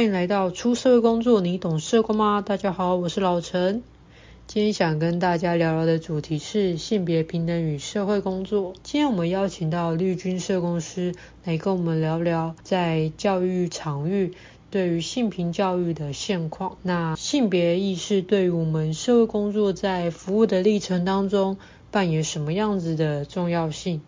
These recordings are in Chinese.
欢迎来到出社会工作，你懂社工吗？大家好，我是老陈。今天想跟大家聊聊的主题是性别平等与社会工作。今天我们邀请到绿军社工师来跟我们聊聊在教育场域对于性平教育的现况。那性别意识对于我们社会工作在服务的历程当中扮演什么样子的重要性？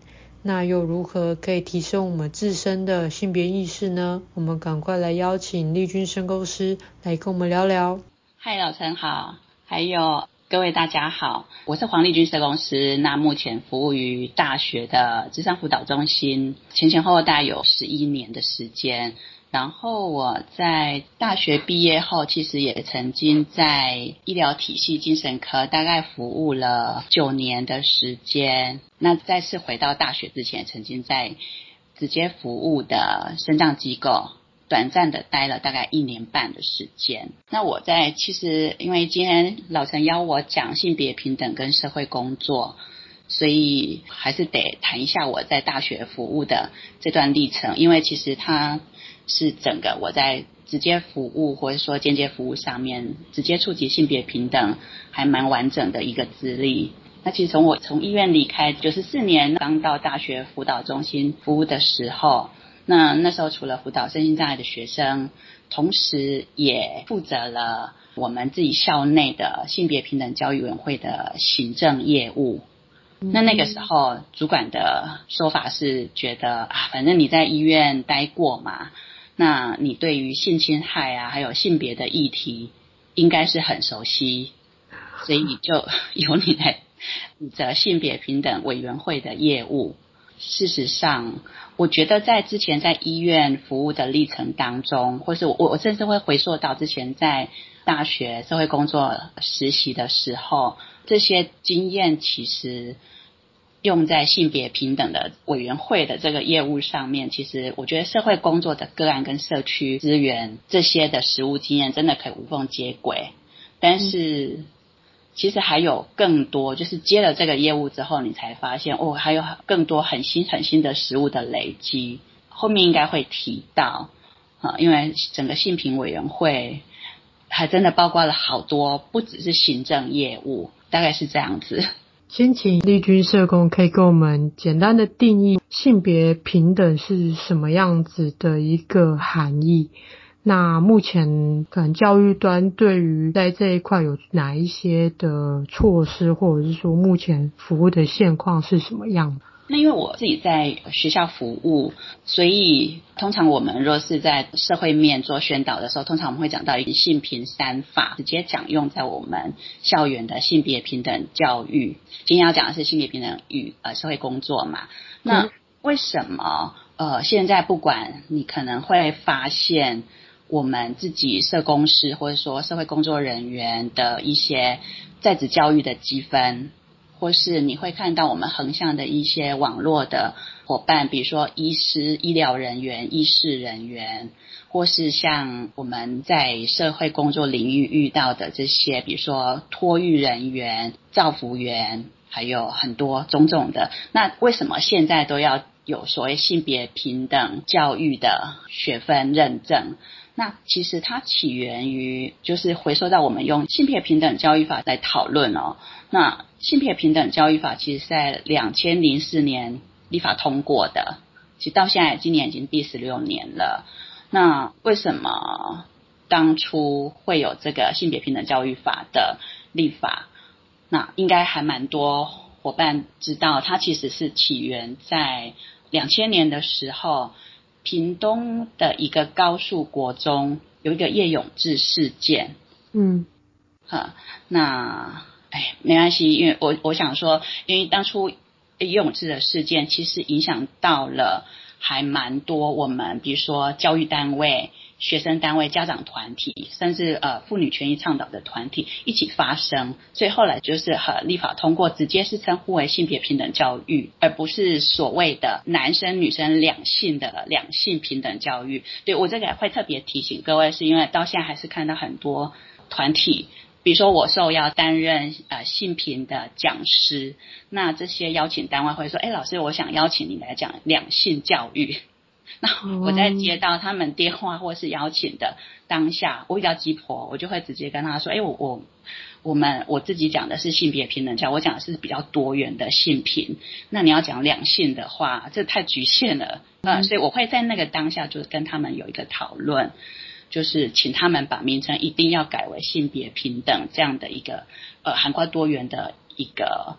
那又如何可以提升我们自身的性别意识呢？我们赶快来邀请丽君社工师来跟我们聊聊。嗨，老陈好，还有。各位大家好，我是黄丽君社工师。那目前服务于大学的智商辅导中心，前前后后大概有十一年的时间。然后我在大学毕业后，其实也曾经在医疗体系精神科大概服务了九年的时间。那再次回到大学之前，曾经在直接服务的身障机构。短暂的待了大概一年半的时间。那我在其实因为今天老陈邀我讲性别平等跟社会工作，所以还是得谈一下我在大学服务的这段历程。因为其实它是整个我在直接服务或者说间接服务上面直接触及性别平等还蛮完整的一个资历。那其实从我从医院离开九十四年刚到大学辅导中心服务的时候。那那时候除了辅导身心障碍的学生，同时也负责了我们自己校内的性别平等教育委员会的行政业务。那那个时候主管的说法是觉得啊，反正你在医院待过嘛，那你对于性侵害啊，还有性别的议题应该是很熟悉，所以你就 由你来负责性别平等委员会的业务。事实上，我觉得在之前在医院服务的历程当中，或是我我甚至会回溯到之前在大学社会工作实习的时候，这些经验其实用在性别平等的委员会的这个业务上面。其实我觉得社会工作的个案跟社区资源这些的实务经验真的可以无缝接轨，但是。其实还有更多，就是接了这个业务之后，你才发现哦，还有更多很新很新的实务的累积。后面应该会提到啊，因为整个性平委员会还真的包括了好多，不只是行政业务，大概是这样子。先请丽君社工可以给我们简单的定义性别平等是什么样子的一个含义。那目前可能教育端对于在这一块有哪一些的措施，或者是说目前服务的现况是什么样的？那因为我自己在学校服务，所以通常我们若是在社会面做宣导的时候，通常我们会讲到一个性平三法，直接讲用在我们校园的性别平等教育。今天要讲的是性别平等与呃社会工作嘛？那为什么呃现在不管你可能会发现。我们自己社工师或者说社会工作人员的一些在职教育的积分，或是你会看到我们横向的一些网络的伙伴，比如说医师、医疗人员、医事人员，或是像我们在社会工作领域遇到的这些，比如说托育人员、照服员，还有很多种种的。那为什么现在都要有所谓性别平等教育的学分认证？那其实它起源于，就是回溯到我们用性别平等教育法来讨论哦。那性别平等教育法其实是在两千零四年立法通过的，其实到现在今年已经第十六年了。那为什么当初会有这个性别平等教育法的立法？那应该还蛮多伙伴知道，它其实是起源在两千年的时候。屏东的一个高树国中有一个叶永志事件，嗯，哈，那哎没关系，因为我我想说，因为当初叶永志的事件其实影响到了还蛮多我们，比如说教育单位。学生单位、家长团体，甚至呃妇女权益倡导的团体一起发声，所以后来就是和立法通过，直接是称呼为性别平等教育，而不是所谓的男生女生两性的两性平等教育。对，我这个会特别提醒各位，是因为到现在还是看到很多团体，比如说我受邀担任呃性平的讲师，那这些邀请单位会说，哎，老师，我想邀请你来讲两性教育。那我在接到他们电话或是邀请的当下，我比较鸡婆，我就会直接跟他说：“哎，我我我们我自己讲的是性别平等教，我讲的是比较多元的性平。那你要讲两性的话，这太局限了。嗯，所以我会在那个当下就跟他们有一个讨论，就是请他们把名称一定要改为性别平等这样的一个呃涵盖多元的一个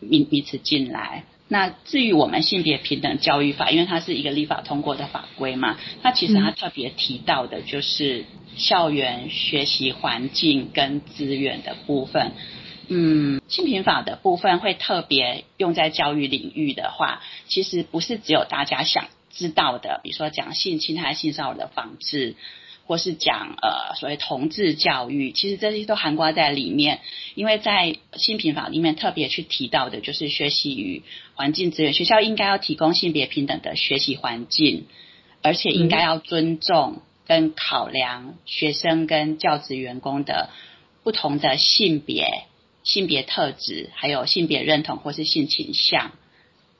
名名词进来。”那至于我们性别平等教育法，因为它是一个立法通过的法规嘛，那其实它特别提到的就是校园学习环境跟资源的部分。嗯，性平法的部分会特别用在教育领域的话，其实不是只有大家想知道的，比如说讲性侵害、性骚扰的防治。或是讲呃所谓同志教育，其实这些都涵盖在里面，因为在性平法里面特别去提到的就是学习与环境资源，学校应该要提供性别平等的学习环境，而且应该要尊重跟考量学生跟教职员工的不同的性别、性别特质，还有性别认同或是性倾向，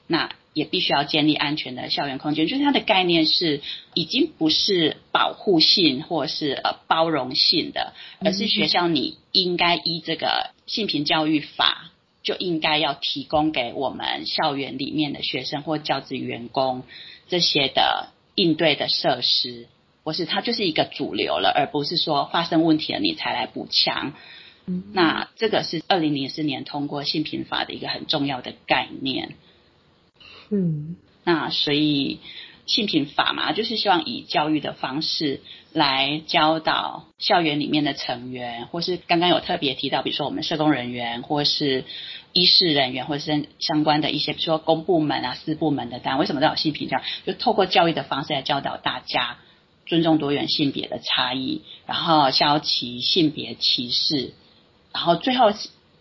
那。也必须要建立安全的校园空间，就是它的概念是已经不是保护性或是呃包容性的，而是学校你应该依这个性平教育法，就应该要提供给我们校园里面的学生或教职员工这些的应对的设施，或是它就是一个主流了，而不是说发生问题了你才来补强。那这个是二零零四年通过性平法的一个很重要的概念。嗯，那所以性平法嘛，就是希望以教育的方式来教导校园里面的成员，或是刚刚有特别提到，比如说我们社工人员，或是医事人员，或是相关的一些，比如说公部门啊、私部门的单位，为什么都有性平教？就透过教育的方式来教导大家尊重多元性别的差异，然后消除性别歧视，然后最后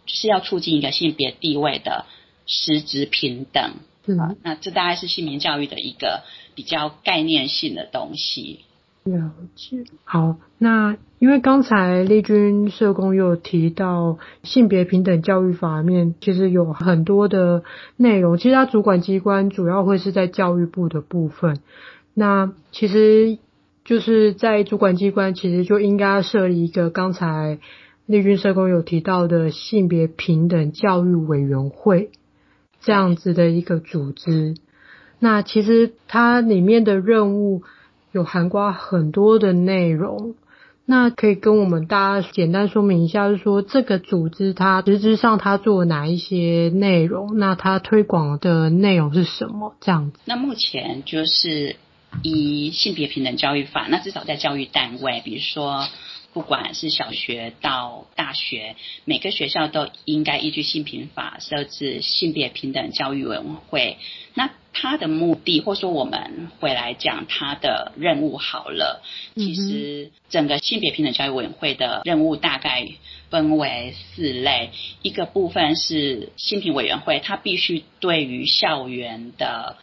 是要促进一个性别地位的实质平等。嗯，那这大概是性平教育的一个比较概念性的东西。了解。好，那因为刚才丽君社工有提到性别平等教育法面，其实有很多的内容。其实它主管机关主要会是在教育部的部分。那其实就是在主管机关，其实就应该要设立一个刚才丽君社工有提到的性别平等教育委员会。这样子的一个组织，那其实它里面的任务有涵盖很多的内容，那可以跟我们大家简单说明一下，就是说这个组织它实质上它做哪一些内容，那它推广的内容是什么？这样子。那目前就是以性别平等教育法，那至少在教育单位，比如说。不管是小学到大学，每个学校都应该依据性平法设置性别平等教育委员会。那它的目的，或说我们回来讲它的任务好了。其实整个性别平等教育委员会的任务大概分为四类，一个部分是性平委员会，它必须对于校园的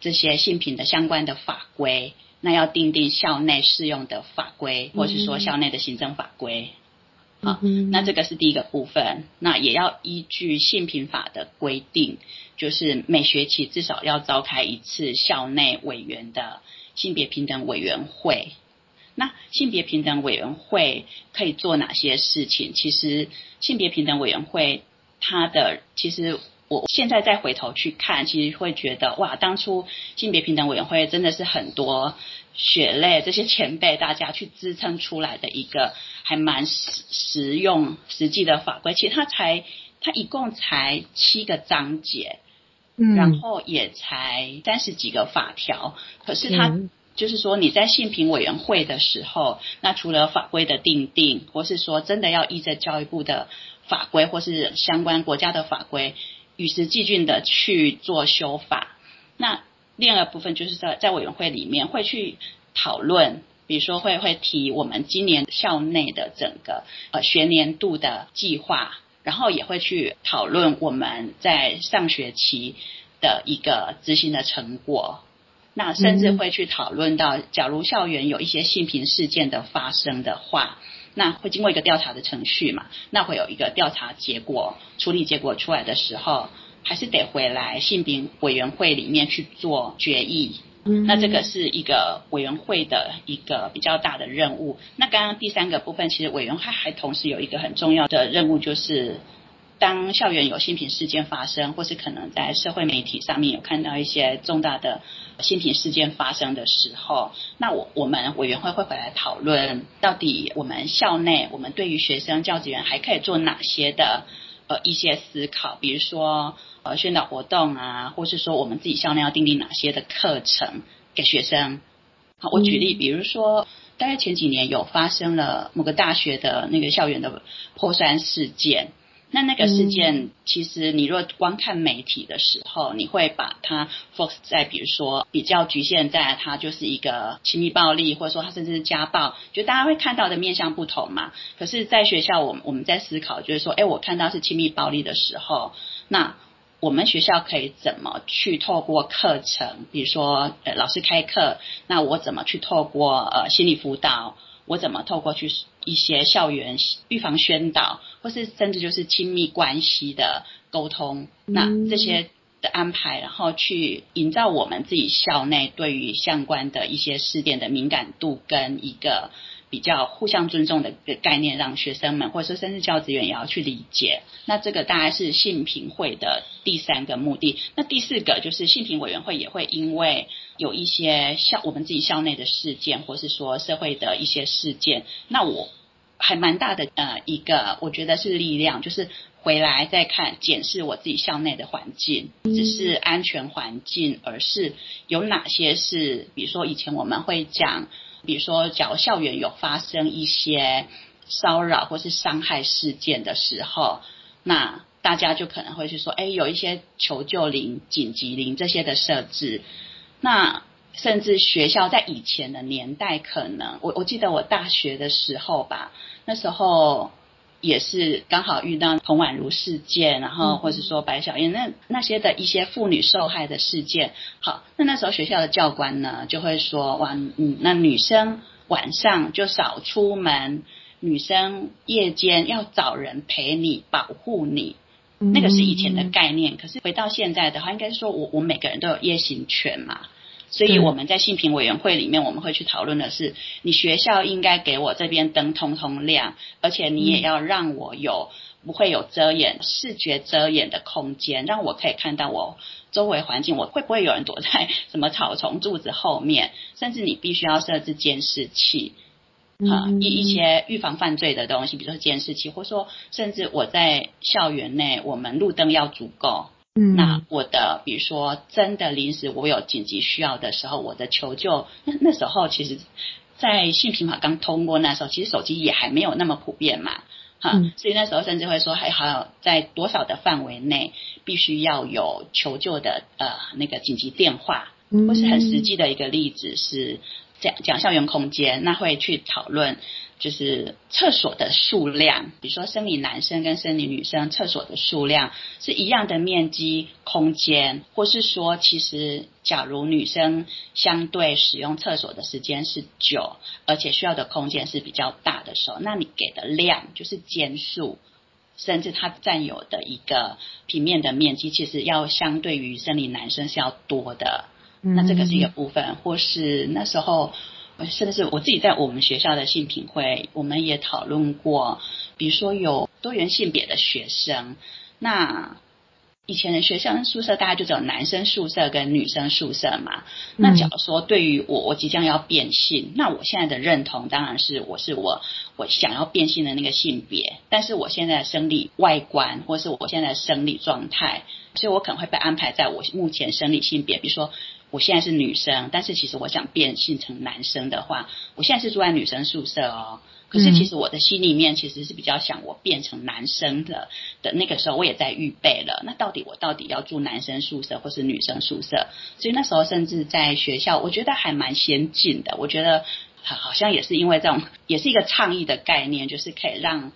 这些性平的相关的法规。那要订定校内适用的法规，或是说校内的行政法规，好，那这个是第一个部分。那也要依据性平法的规定，就是每学期至少要召开一次校内委员的性别平等委员会。那性别平等委员会可以做哪些事情？其实性别平等委员会它的其实。我现在再回头去看，其实会觉得哇，当初性别平等委员会真的是很多血泪这些前辈大家去支撑出来的一个还蛮实实用实际的法规。其实它才它一共才七个章节，嗯，然后也才三十几个法条。可是它就是说你在性平委员会的时候，那除了法规的定定，或是说真的要依着教育部的法规或是相关国家的法规。与时俱进的去做修法，那另外一个部分就是在在委员会里面会去讨论，比如说会会提我们今年校内的整个呃学年度的计划，然后也会去讨论我们在上学期的一个执行的成果，那甚至会去讨论到，假如校园有一些性平事件的发生的话。那会经过一个调查的程序嘛？那会有一个调查结果，处理结果出来的时候，还是得回来性平委员会里面去做决议。嗯，那这个是一个委员会的一个比较大的任务。那刚刚第三个部分，其实委员会还同时有一个很重要的任务，就是当校园有性平事件发生，或是可能在社会媒体上面有看到一些重大的性平事件发生的时候，那我我们委员会会回来讨论，到底我们校内我们对于学生教职员还可以做哪些的呃一些思考，比如说。呃，宣导活动啊，或是说我们自己校内要订立哪些的课程给学生？好，我举例，比如说，大概前几年有发生了某个大学的那个校园的泼酸事件。那那个事件，其实你若光看媒体的时候，你会把它 focus 在，比如说比较局限在它就是一个亲密暴力，或者说它甚至是家暴，就大家会看到的面向不同嘛。可是，在学校，我们我们在思考，就是说，哎，我看到是亲密暴力的时候，那我们学校可以怎么去透过课程，比如说呃老师开课，那我怎么去透过呃心理辅导，我怎么透过去一些校园预防宣导，或是甚至就是亲密关系的沟通，那这些的安排，然后去营造我们自己校内对于相关的一些事件的敏感度跟一个。比较互相尊重的一个概念，让学生们或者说甚至教职员也要去理解。那这个大概是性平会的第三个目的。那第四个就是性平委员会也会因为有一些校我们自己校内的事件，或是说社会的一些事件，那我还蛮大的呃一个我觉得是力量，就是回来再看检视我自己校内的环境，只是安全环境，而是有哪些是比如说以前我们会讲。比如说，假如校园有发生一些骚扰或是伤害事件的时候，那大家就可能会去说，哎，有一些求救铃、紧急铃这些的设置。那甚至学校在以前的年代，可能我我记得我大学的时候吧，那时候。也是刚好遇到彭婉如事件，然后或是说白小燕那那些的一些妇女受害的事件。好，那那时候学校的教官呢就会说，哇，嗯，那女生晚上就少出门，女生夜间要找人陪你保护你，那个是以前的概念。可是回到现在的话，应该是说我我每个人都有夜行权嘛。所以我们在性平委员会里面，我们会去讨论的是，你学校应该给我这边灯通通亮，而且你也要让我有不会有遮掩、视觉遮掩的空间，让我可以看到我周围环境，我会不会有人躲在什么草丛、柱子后面，甚至你必须要设置监视器，啊，一一些预防犯罪的东西，比如说监视器，或者说甚至我在校园内，我们路灯要足够。嗯，那我的比如说真的临时我有紧急需要的时候，我的求救那那时候其实，在性平法刚通过那时候，其实手机也还没有那么普遍嘛，哈、嗯，所以那时候甚至会说还好在多少的范围内必须要有求救的呃那个紧急电话，或是很实际的一个例子是讲讲校园空间，那会去讨论。就是厕所的数量，比如说生理男生跟生理女生厕所的数量是一样的面积空间，或是说，其实假如女生相对使用厕所的时间是久，而且需要的空间是比较大的时候，那你给的量就是间数，甚至它占有的一个平面的面积，其实要相对于生理男生是要多的。那这个是一个部分，或是那时候。甚至是我自己在我们学校的性品会，我们也讨论过，比如说有多元性别的学生，那以前的学校宿舍大概就只有男生宿舍跟女生宿舍嘛。那假如说对于我，我即将要变性，那我现在的认同当然是我是我我想要变性的那个性别，但是我现在的生理外观或是我现在的生理状态，所以我可能会被安排在我目前生理性别，比如说。我现在是女生，但是其实我想变性成男生的话，我现在是住在女生宿舍哦。可是其实我的心里面其实是比较想我变成男生的的那个时候，我也在预备了。那到底我到底要住男生宿舍或是女生宿舍？所以那时候甚至在学校，我觉得还蛮先进的。我觉得好像也是因为这种，也是一个倡议的概念，就是可以让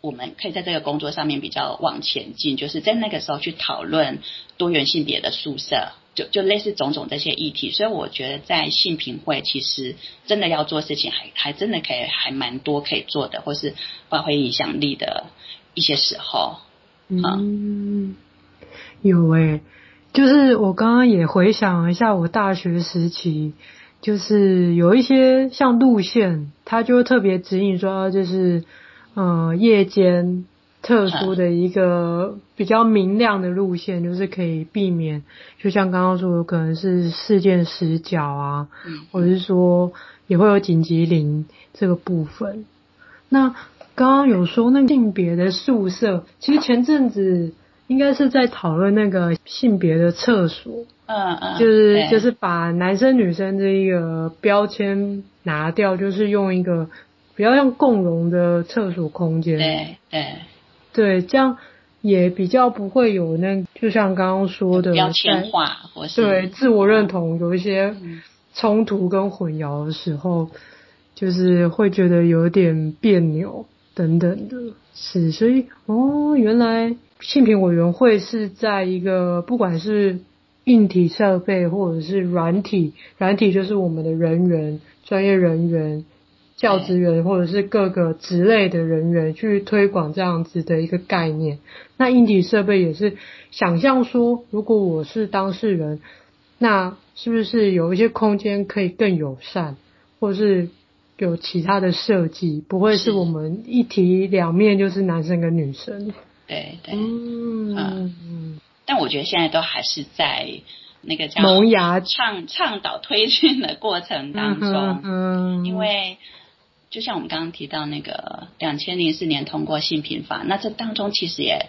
我们可以在这个工作上面比较往前进，就是在那个时候去讨论多元性别的宿舍。就就类似种种这些议题，所以我觉得在性平会其实真的要做事情还，还还真的可以还蛮多可以做的，或是发挥影响力的一些时候。嗯，有诶、欸，就是我刚刚也回想一下，我大学时期，就是有一些像路线，他就会特别指引说，就是呃夜间特殊的一个比较明亮的路线，就是可以避免，就像刚刚说，有可能是事件死角啊，或者是说也会有紧急铃这个部分。那刚刚有说那个性别的宿舍，其实前阵子应该是在讨论那个性别的厕所，嗯嗯，就是就是把男生女生这一个标签拿掉，就是用一个比较像共融的厕所空间，对对。对，这样也比较不会有那，就像刚刚说的标签化，或是对自我认同有一些冲突跟混淆的时候，就是会觉得有点别扭。等等的，是，所以哦，原来性平委员会是在一个不管是硬体设备或者是软体，软体就是我们的人员、专业人员、教职员或者是各个职类的人员去推广这样子的一个概念。那硬体设备也是想象说，如果我是当事人，那是不是有一些空间可以更友善，或是？有其他的设计，不会是我们一体两面就是男生跟女生。对对，嗯嗯。但我觉得现在都还是在那个叫萌芽倡倡导推进的过程当中。嗯，嗯，因为就像我们刚刚提到那个两千零四年通过性平法，那这当中其实也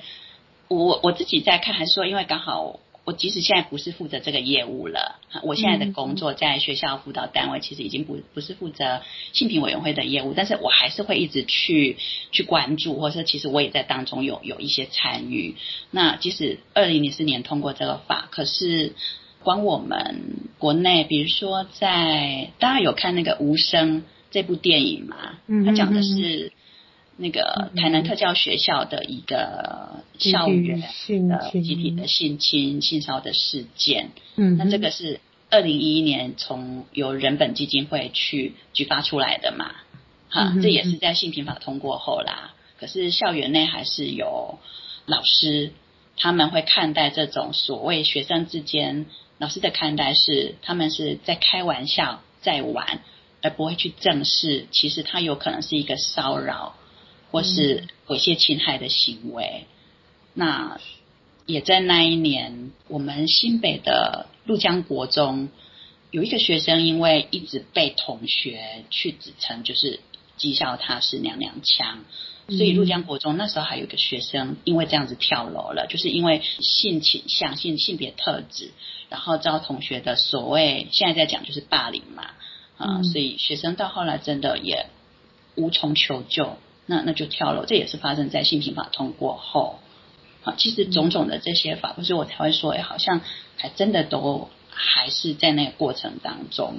我我自己在看，还是说因为刚好。我即使现在不是负责这个业务了，我现在的工作在学校辅导单位，其实已经不不是负责性平委员会的业务，但是我还是会一直去去关注，或者其实我也在当中有有一些参与。那即使二零零四年通过这个法，可是光我们国内，比如说在大家有看那个《无声》这部电影嘛？它讲的是。那个台南特教学校的一个校园的集体的性侵、性骚的事件，嗯，那这个是二零一一年从由人本基金会去举发出来的嘛，哈，这也是在性平法通过后啦。可是校园内还是有老师，他们会看待这种所谓学生之间，老师的看待是他们是在开玩笑，在玩，而不会去正视，其实他有可能是一个骚扰。或是猥亵侵害的行为，那也在那一年，我们新北的鹭江国中有一个学生，因为一直被同学去指称，就是讥笑他是娘娘腔，所以鹭江国中那时候还有一个学生，因为这样子跳楼了，就是因为性倾向、性性别特质，然后遭同学的所谓现在在讲就是霸凌嘛，啊，所以学生到后来真的也无从求救。那那就跳楼，这也是发生在性平法通过后。好，其实种种的这些法，不是我才会说，哎，好像还真的都还是在那个过程当中。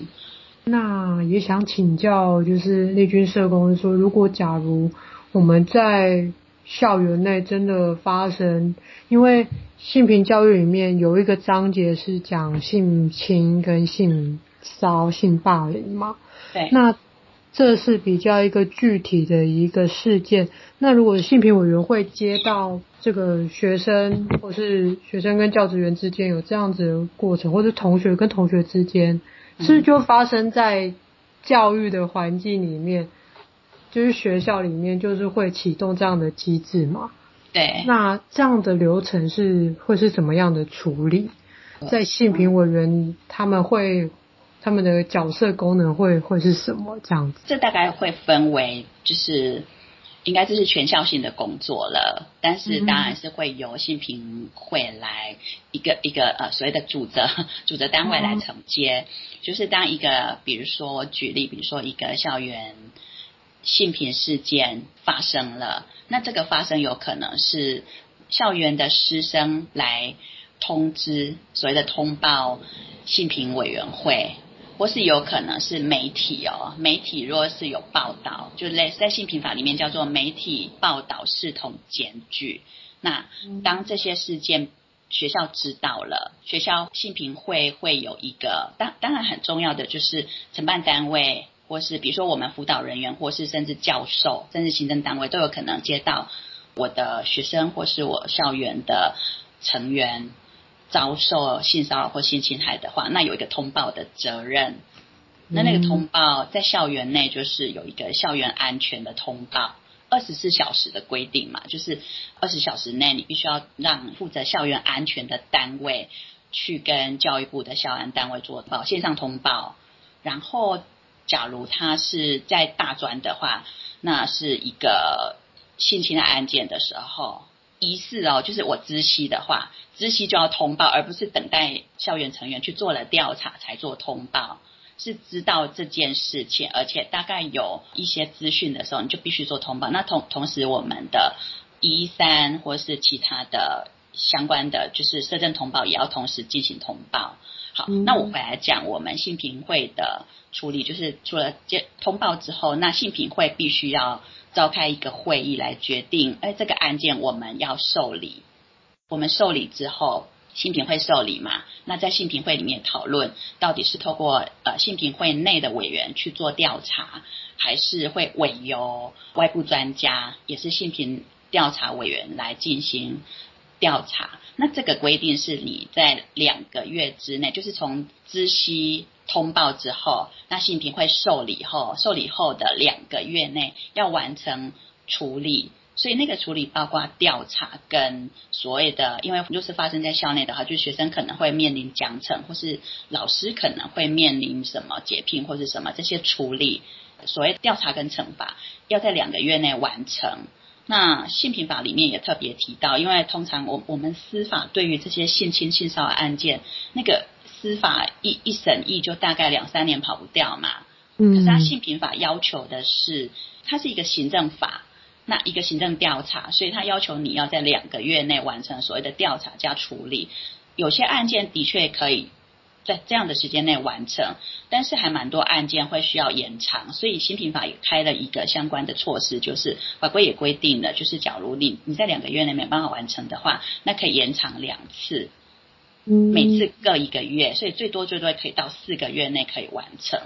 那也想请教，就是丽君社工说，如果假如我们在校园内真的发生，因为性平教育里面有一个章节是讲性侵跟性骚、性霸凌嘛？对。那这是比较一个具体的一个事件。那如果性平委员会接到这个学生，或是学生跟教职员之间有这样子的过程，或是同学跟同学之间，是就发生在教育的环境里面，就是学校里面，就是会启动这样的机制嘛？对。那这样的流程是会是怎么样的处理？在性平委员他们会。他们的角色功能会会是什么这样子？这大概会分为，就是应该这是全校性的工作了，但是当然是会由性平会来一个一个呃所谓的主责主责单位来承接。就是当一个比如说举例，比如说一个校园性平事件发生了，那这个发生有可能是校园的师生来通知所谓的通报性平委员会。或是有可能是媒体哦，媒体若是有报道，就类似在性平法里面叫做媒体报道视同检举。那当这些事件学校知道了，学校性平会会有一个当当然很重要的就是承办单位，或是比如说我们辅导人员，或是甚至教授，甚至行政单位都有可能接到我的学生或是我校园的成员遭受性骚扰或性侵害的话，那有一个通报的责任。那那个通报在校园内就是有一个校园安全的通报，二十四小时的规定嘛，就是二十小时内你必须要让负责校园安全的单位去跟教育部的校安单位做报，线上通报。然后，假如他是在大专的话，那是一个性侵的案件的时候。疑似哦，就是我知悉的话，知悉就要通报，而不是等待校园成员去做了调查才做通报。是知道这件事情，而且大概有一些资讯的时候，你就必须做通报。那同同时，我们的一三或是其他的相关的，就是社政通报，也要同时进行通报。好，那我回来讲我们性评会的处理，就是除了接通报之后，那性评会必须要。召开一个会议来决定，哎，这个案件我们要受理。我们受理之后，性平会受理嘛？那在性平会里面讨论，到底是透过呃性平会内的委员去做调查，还是会委由外部专家，也是性平调查委员来进行调查？那这个规定是你在两个月之内，就是从知悉。通报之后，那性平会受理后，受理后的两个月内要完成处理，所以那个处理包括调查跟所谓的，因为就是发生在校内的话，就学生可能会面临奖惩，或是老师可能会面临什么解聘或是什么这些处理，所谓调查跟惩罚要在两个月内完成。那性平法里面也特别提到，因为通常我我们司法对于这些性侵性骚扰案件那个。司法一一审议就大概两三年跑不掉嘛，嗯，可是他性平法要求的是，它是一个行政法，那一个行政调查，所以他要求你要在两个月内完成所谓的调查加处理。有些案件的确可以在这样的时间内完成，但是还蛮多案件会需要延长，所以新平法也开了一个相关的措施，就是法规也规定了，就是假如你你在两个月内没办法完成的话，那可以延长两次。每次各一个月，所以最多最多可以到四个月内可以完成。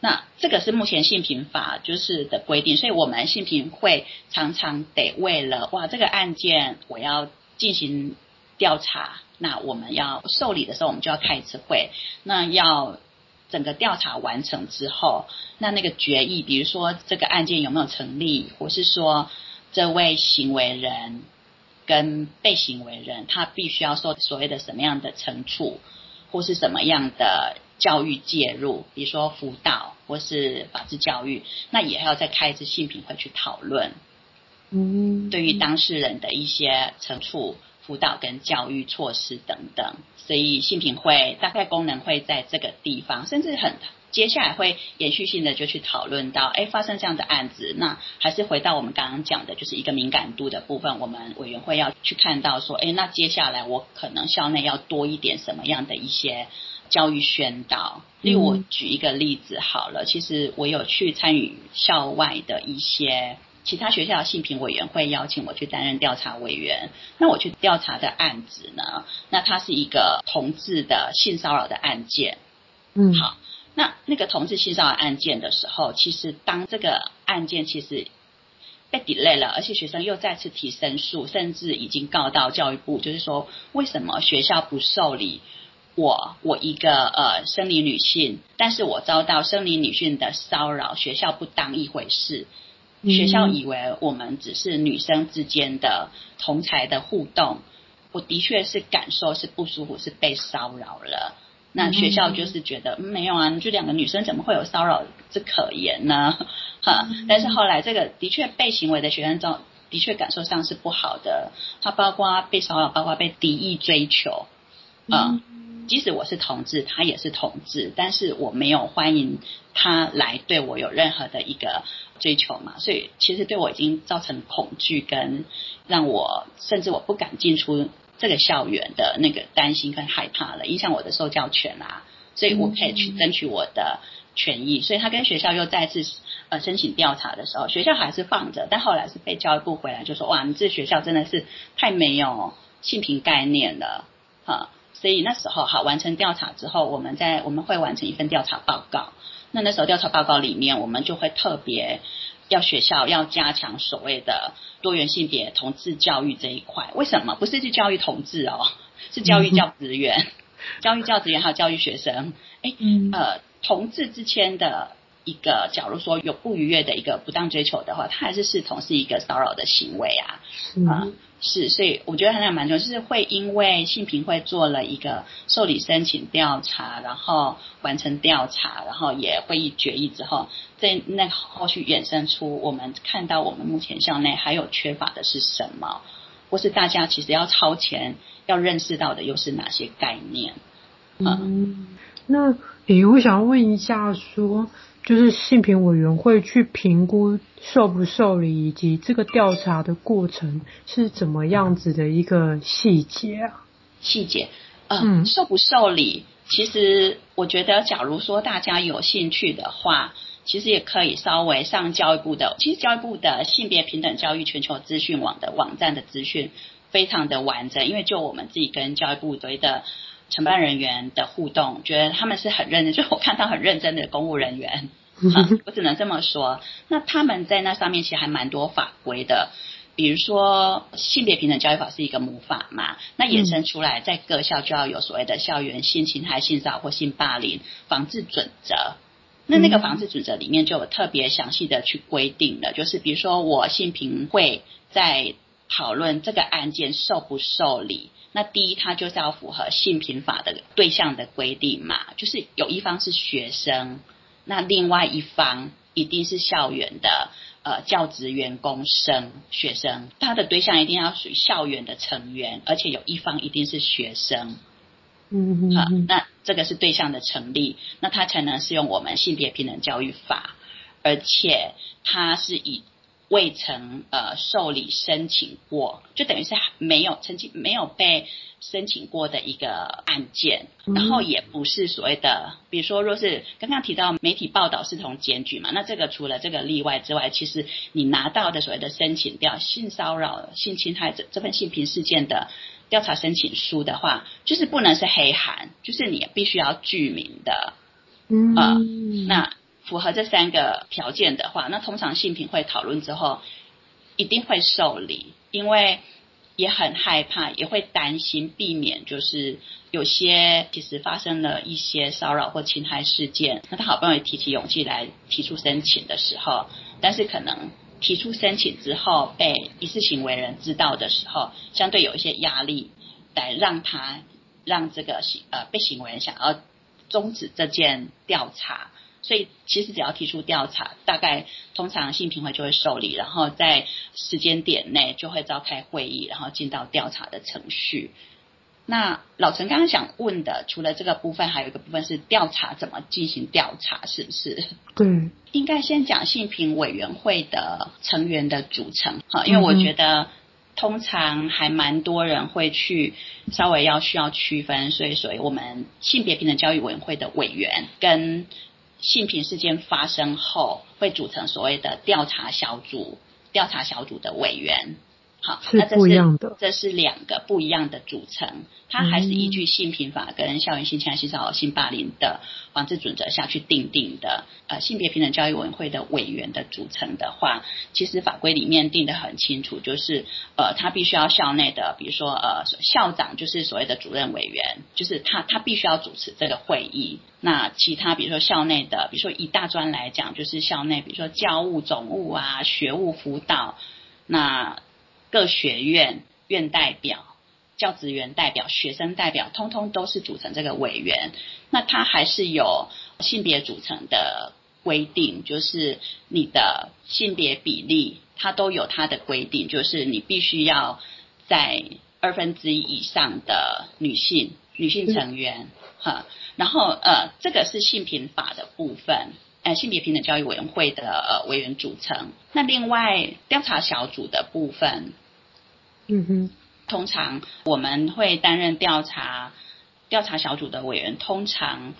那这个是目前性平法就是的规定，所以我们性平会常常得为了哇这个案件我要进行调查，那我们要受理的时候，我们就要开一次会。那要整个调查完成之后，那那个决议，比如说这个案件有没有成立，或是说这位行为人。跟被行为人，他必须要受所谓的什么样的惩处，或是什么样的教育介入，比如说辅导或是法制教育，那也要再开一次性平会去讨论。嗯，对于当事人的一些惩处、辅导跟教育措施等等，所以性平会大概功能会在这个地方，甚至很。接下来会延续性的就去讨论到，哎，发生这样的案子，那还是回到我们刚刚讲的，就是一个敏感度的部分。我们委员会要去看到说，哎，那接下来我可能校内要多一点什么样的一些教育宣导。例如我举一个例子好了，其实我有去参与校外的一些其他学校的性评委员会邀请我去担任调查委员。那我去调查的案子呢，那它是一个同志的性骚扰的案件。嗯，好。那那个同志性骚扰案件的时候，其实当这个案件其实被 delay 了，而且学生又再次提申诉，甚至已经告到教育部，就是说为什么学校不受理我我一个呃生理女性，但是我遭到生理女性的骚扰，学校不当一回事，学校以为我们只是女生之间的同才的互动，我的确是感受是不舒服，是被骚扰了。那学校就是觉得、嗯、没有啊，就两个女生怎么会有骚扰之可言呢？哈，但是后来这个的确被行为的学生中的确感受上是不好的，他包括被骚扰，包括被敌意追求，啊、嗯，即使我是同志，他也是同志，但是我没有欢迎他来对我有任何的一个追求嘛，所以其实对我已经造成恐惧跟让我甚至我不敢进出。这个校园的那个担心跟害怕了，影响我的受教权啊，所以我可以去争取我的权益。所以他跟学校又再次呃申请调查的时候，学校还是放着，但后来是被教育部回来就说，哇，你这学校真的是太没有性平概念了，哈。所以那时候好，完成调查之后，我们在我们会完成一份调查报告。那那时候调查报告里面，我们就会特别。要学校要加强所谓的多元性别同志教育这一块，为什么不是去教育同志哦？是教育教职员、嗯、教育教职员还有教育学生。哎，呃，同志之间的一个，假如说有不愉悦的一个不当追求的话，它还是视同是一个骚扰的行为啊。嗯。呃是，所以我觉得还蛮重要，就是会因为性平会做了一个受理申请调查，然后完成调查，然后也会议决议之后，在那后续衍生出我们看到我们目前校内还有缺乏的是什么，或是大家其实要超前要认识到的又是哪些概念？嗯，嗯那诶，我想问一下说。就是性平委员会去评估受不受理，以及这个调查的过程是怎么样子的一个细节啊？细节，呃、嗯，受不受理，其实我觉得，假如说大家有兴趣的话，其实也可以稍微上教育部的，其实教育部的性别平等教育全球资讯网的网站的资讯非常的完整，因为就我们自己跟教育部对的。承办人员的互动，觉得他们是很认真，就是我看到很认真的公务人员，啊，我只能这么说。那他们在那上面其实还蛮多法规的，比如说性别平等教育法是一个母法嘛，那衍生出来在各校就要有所谓的校园性侵害、性骚扰或性霸凌防治准则。那那个防治准则里面就有特别详细的去规定了，就是比如说我性平会在讨论这个案件受不受理。那第一，它就是要符合性平法的对象的规定嘛，就是有一方是学生，那另外一方一定是校园的呃教职员工生学生，他的对象一定要属于校园的成员，而且有一方一定是学生，嗯嗯，好，那这个是对象的成立，那他才能适用我们性别平等教育法，而且他是以。未曾呃受理申请过，就等于是没有曾经没有被申请过的一个案件，然后也不是所谓的，比如说若是刚刚提到媒体报道是从检举嘛，那这个除了这个例外之外，其实你拿到的所谓的申请调性骚扰、性侵害这这份性平事件的调查申请书的话，就是不能是黑函，就是你必须要具名的，嗯、呃，那。符合这三个条件的话，那通常性平会讨论之后一定会受理，因为也很害怕，也会担心避免就是有些其实发生了一些骚扰或侵害事件，那他好不容易提起勇气来提出申请的时候，但是可能提出申请之后被疑似行为人知道的时候，相对有一些压力来让他让这个行呃被行为人想要终止这件调查。所以其实只要提出调查，大概通常性平会就会受理，然后在时间点内就会召开会议，然后进到调查的程序。那老陈刚刚想问的，除了这个部分，还有一个部分是调查怎么进行调查，是不是？对，应该先讲性平委员会的成员的组成，哈，因为我觉得通常还蛮多人会去稍微要需要区分，所以所以我们性别平等教育委员会的委员跟。性平事件发生后，会组成所谓的调查小组，调查小组的委员。好，是不一样的。这是两个不一样的组成，它还是依据性平法跟校园性侵害、性骚扰、性霸凌的防治准则下去定定的。呃，性别平等教育委员会的委员的组成的话，其实法规里面定得很清楚，就是呃，他必须要校内的，比如说呃，校长就是所谓的主任委员，就是他他必须要主持这个会议。那其他比如说校内的，比如说以大专来讲，就是校内比如说教务总务啊、学务辅导，那。各学院院代表、教职员代表、学生代表，通通都是组成这个委员。那它还是有性别组成的规定，就是你的性别比例，它都有它的规定，就是你必须要在二分之一以上的女性女性成员，哈。然后呃，这个是性平法的部分。呃，性别平等教育委员会的呃委员组成。那另外调查小组的部分，嗯哼，通常我们会担任调查调查小组的委员。通常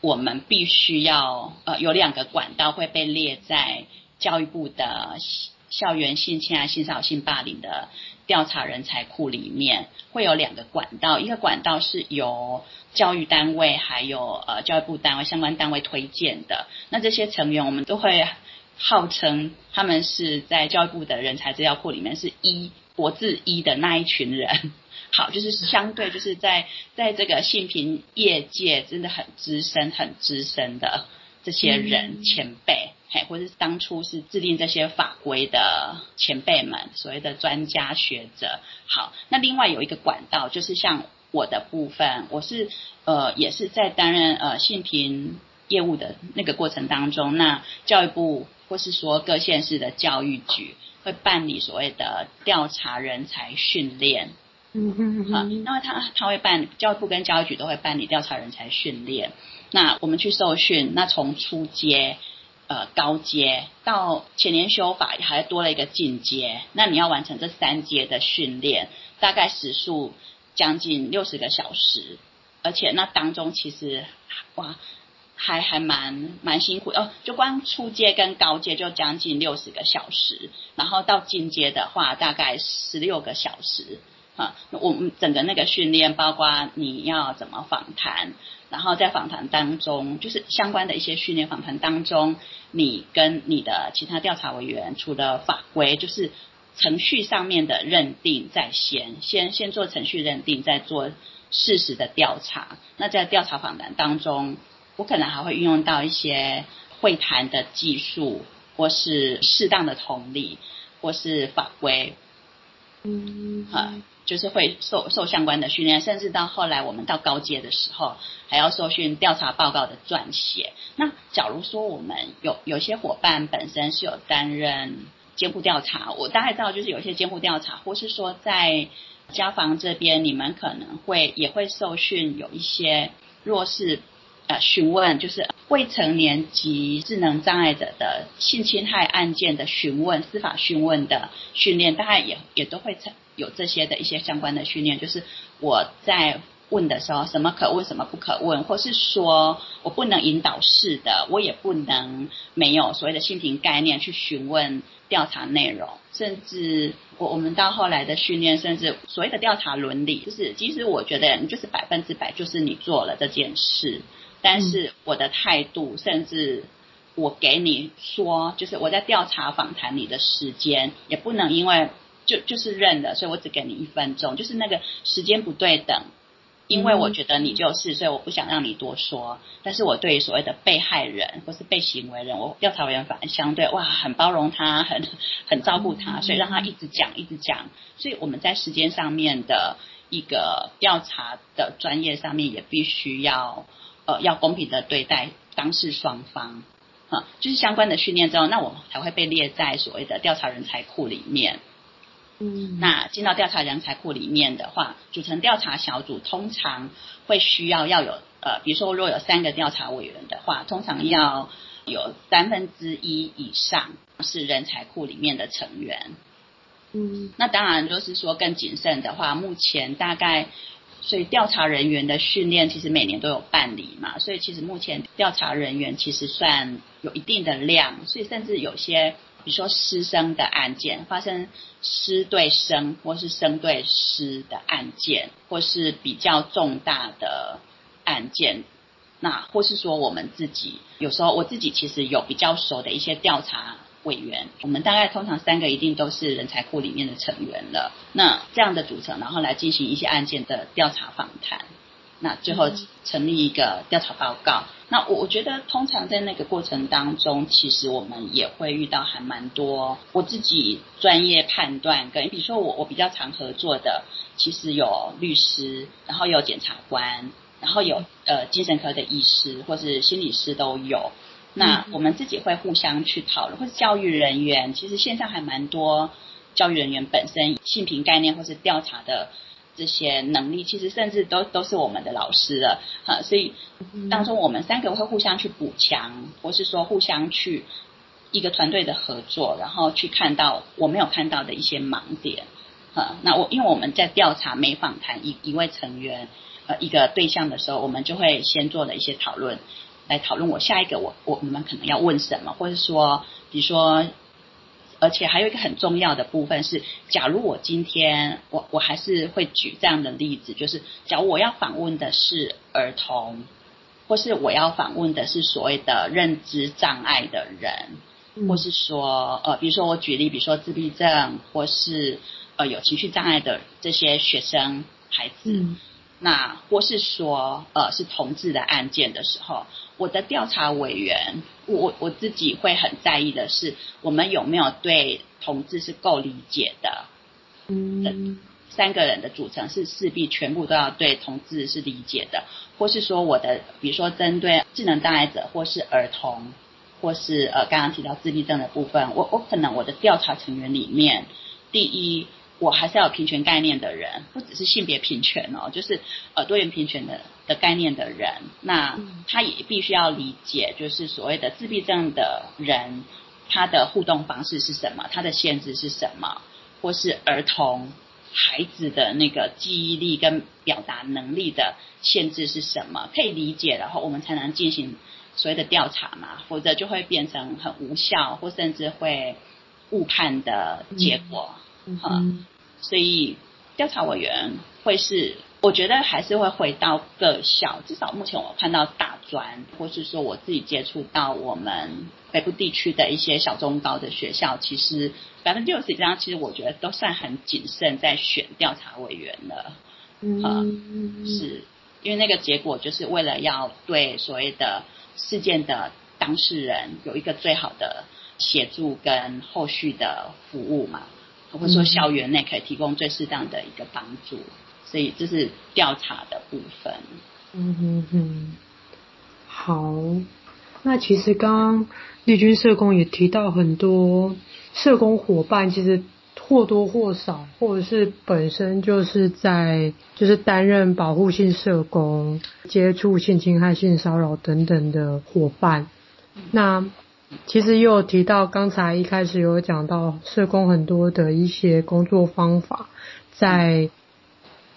我们必须要呃有两个管道会被列在教育部的校园性侵害、性骚扰、性霸凌的调查人才库里面，会有两个管道，一个管道是由。教育单位还有呃教育部单位相关单位推荐的，那这些成员我们都会号称他们是在教育部的人才资料库里面是一国字一的那一群人，好，就是相对就是在在这个性平业界真的很资深、很资深的这些人、嗯、前辈，嘿，或者是当初是制定这些法规的前辈们，所谓的专家学者。好，那另外有一个管道，就是像我的部分，我是呃也是在担任呃性平业务的那个过程当中，那教育部或是说各县市的教育局会办理所谓的调查人才训练。嗯嗯嗯，好，那么他他会办教育部跟教育局都会办理调查人才训练。那我们去受训，那从初阶、呃高阶到前年修法，还多了一个进阶。那你要完成这三阶的训练，大概时数将近六十个小时，而且那当中其实哇，还还蛮蛮辛苦哦。就光初阶跟高阶就将近六十个小时，然后到进阶的话，大概十六个小时。啊，我们整个那个训练，包括你要怎么访谈，然后在访谈当中，就是相关的一些训练访谈当中，你跟你的其他调查委员，除了法规，就是程序上面的认定在先，先先做程序认定，再做事实的调查。那在调查访谈当中，我可能还会运用到一些会谈的技术，或是适当的同理，或是法规。嗯，啊。就是会受受相关的训练，甚至到后来我们到高阶的时候，还要受训调查报告的撰写。那假如说我们有有些伙伴本身是有担任监护调查，我大概知道就是有一些监护调查，或是说在家访这边，你们可能会也会受训有一些弱势呃询问，就是未成年及智能障碍者的性侵害案件的询问、司法询问的训练，大概也也都会成。有这些的一些相关的训练，就是我在问的时候，什么可问，什么不可问，或是说我不能引导式的，我也不能没有所谓的性平概念去询问调查内容，甚至我我们到后来的训练，甚至所谓的调查伦理，就是其实我觉得你就是百分之百就是你做了这件事，但是我的态度，甚至我给你说，就是我在调查访谈你的时间，也不能因为。就就是认的，所以我只给你一分钟，就是那个时间不对等，因为我觉得你就是，所以我不想让你多说。但是我对于所谓的被害人或是被行为人，我调查委员反而相对哇，很包容他，很很照顾他，所以让他一直讲一直讲。所以我们在时间上面的一个调查的专业上面，也必须要呃要公平的对待当事双方，哈，就是相关的训练之后，那我们才会被列在所谓的调查人才库里面。嗯，那进到调查人才库里面的话，组成调查小组，通常会需要要有呃，比如说如果有三个调查委员的话，通常要有三分之一以上是人才库里面的成员。嗯，那当然就是说更谨慎的话，目前大概所以调查人员的训练其实每年都有办理嘛，所以其实目前调查人员其实算有一定的量，所以甚至有些。比如说师生的案件，发生师对生或是生对师的案件，或是比较重大的案件，那或是说我们自己有时候我自己其实有比较熟的一些调查委员，我们大概通常三个一定都是人才库里面的成员了。那这样的组成，然后来进行一些案件的调查访谈。那最后成立一个调查报告。那我我觉得，通常在那个过程当中，其实我们也会遇到还蛮多我自己专业判断跟，比如说我我比较常合作的，其实有律师，然后有检察官，然后有呃精神科的医师或是心理师都有。那我们自己会互相去讨论，或是教育人员，其实线上还蛮多教育人员本身性平概念或是调查的。这些能力其实甚至都都是我们的老师了，哈，所以当中我们三个会互相去补强，或是说互相去一个团队的合作，然后去看到我没有看到的一些盲点，哈，那我因为我们在调查每访谈一一位成员呃一个对象的时候，我们就会先做了一些讨论，来讨论我下一个我我你们可能要问什么，或者说比如说。而且还有一个很重要的部分是，假如我今天我我还是会举这样的例子，就是假如我要访问的是儿童，或是我要访问的是所谓的认知障碍的人，或是说呃，比如说我举例，比如说自闭症或是呃有情绪障碍的这些学生，孩子。嗯那或是说，呃，是同志的案件的时候，我的调查委员，我我自己会很在意的是，我们有没有对同志是够理解的？嗯，三个人的组成是势必全部都要对同志是理解的，或是说我的，比如说针对智能障碍者，或是儿童，或是呃刚刚提到自闭症的部分，我我可能我的调查成员里面，第一。我还是要有平权概念的人，不只是性别平权哦，就是呃多元平权的的概念的人，那他也必须要理解，就是所谓的自闭症的人，他的互动方式是什么，他的限制是什么，或是儿童孩子的那个记忆力跟表达能力的限制是什么，可以理解，然后我们才能进行所谓的调查嘛，否则就会变成很无效，或甚至会误判的结果，嗯。嗯所以调查委员会是，我觉得还是会回到各校，至少目前我看到大专，或是说我自己接触到我们北部地区的一些小中高的学校，其实百分之六十以上，其实我觉得都算很谨慎在选调查委员了。嗯，是因为那个结果就是为了要对所谓的事件的当事人有一个最好的协助跟后续的服务嘛。或者说校园内可以提供最适当的一个帮助，所以这是调查的部分。嗯哼哼，好。那其实刚刚丽君社工也提到很多社工伙伴，其实或多或少，或者是本身就是在就是担任保护性社工、接触性侵害、性骚扰等等的伙伴。那其实又提到，刚才一开始有讲到社工很多的一些工作方法，在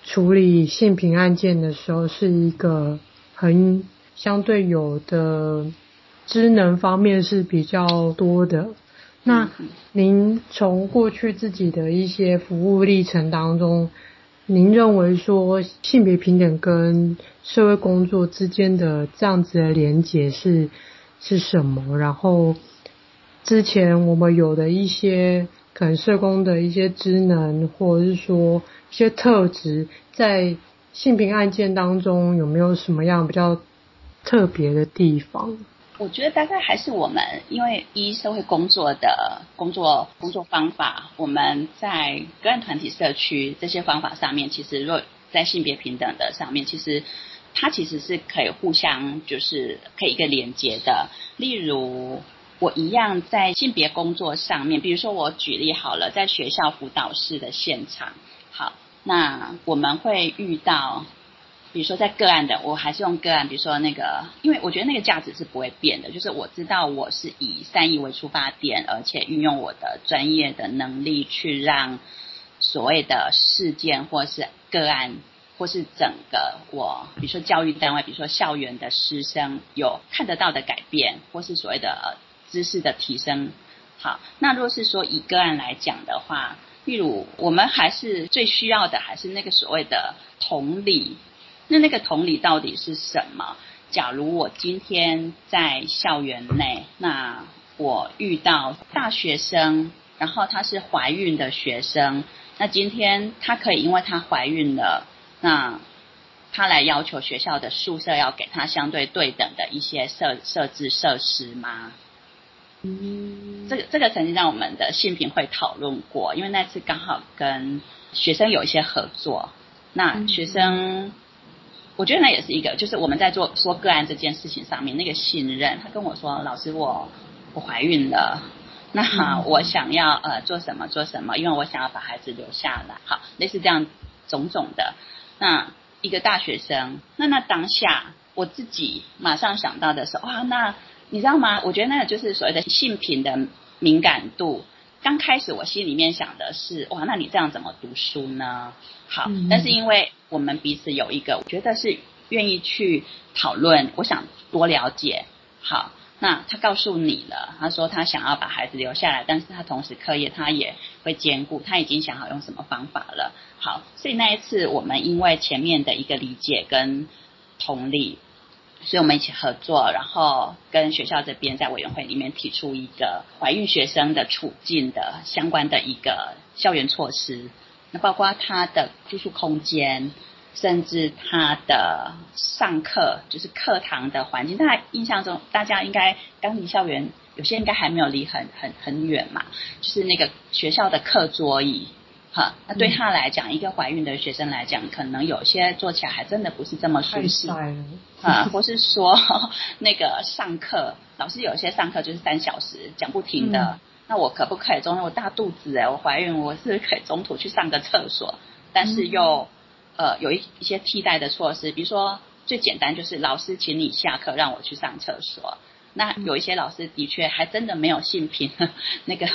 处理性平案件的时候，是一个很相对有的职能方面是比较多的。那您从过去自己的一些服务历程当中，您认为说性别平等跟社会工作之间的这样子的连结是？是什么？然后之前我们有的一些可能社工的一些职能，或者是说一些特质，在性平案件当中有没有什么样比较特别的地方？我觉得大概还是我们因为一社会工作的工作工作方法，我们在个人团体社区这些方法上面，其实若在性别平等的上面，其实。它其实是可以互相，就是可以一个连接的。例如，我一样在性别工作上面，比如说我举例好了，在学校辅导室的现场，好，那我们会遇到，比如说在个案的，我还是用个案，比如说那个，因为我觉得那个价值是不会变的，就是我知道我是以善意为出发点，而且运用我的专业的能力去让所谓的事件或是个案。或是整个我，比如说教育单位，比如说校园的师生有看得到的改变，或是所谓的知识的提升。好，那如果是说以个案来讲的话，例如我们还是最需要的，还是那个所谓的同理。那那个同理到底是什么？假如我今天在校园内，那我遇到大学生，然后她是怀孕的学生，那今天她可以因为她怀孕了。那他来要求学校的宿舍要给他相对对等的一些设设置设施吗？嗯，这个这个曾经在我们的性平会讨论过，因为那次刚好跟学生有一些合作。那学生，我觉得那也是一个，就是我们在做说个案这件事情上面那个信任。他跟我说：“老师，我我怀孕了，那我想要呃做什么做什么，因为我想要把孩子留下来。”好，类似这样种种的。那一个大学生，那那当下我自己马上想到的是，哇，那你知道吗？我觉得那个就是所谓的性品的敏感度。刚开始我心里面想的是，哇，那你这样怎么读书呢？好，但是因为我们彼此有一个，我觉得是愿意去讨论，我想多了解。好。那他告诉你了，他说他想要把孩子留下来，但是他同时课业他也会兼顾，他已经想好用什么方法了。好，所以那一次我们因为前面的一个理解跟同理，所以我们一起合作，然后跟学校这边在委员会里面提出一个怀孕学生的处境的相关的一个校园措施。那包括他的住宿空间，甚至他的上课，就是课堂的环境。大家印象中，大家应该刚离校园，有些应该还没有离很很很远嘛，就是那个学校的课桌椅。哈，那对他来讲，一个怀孕的学生来讲，可能有些做起来还真的不是这么舒适。啊，或是说那个上课，老师有些上课就是三小时讲不停的，嗯、那我可不可以中间我大肚子哎，我怀孕，我是可以中途去上个厕所？但是又呃有一一些替代的措施，比如说最简单就是老师请你下课让我去上厕所。那有一些老师的确还真的没有性平，那个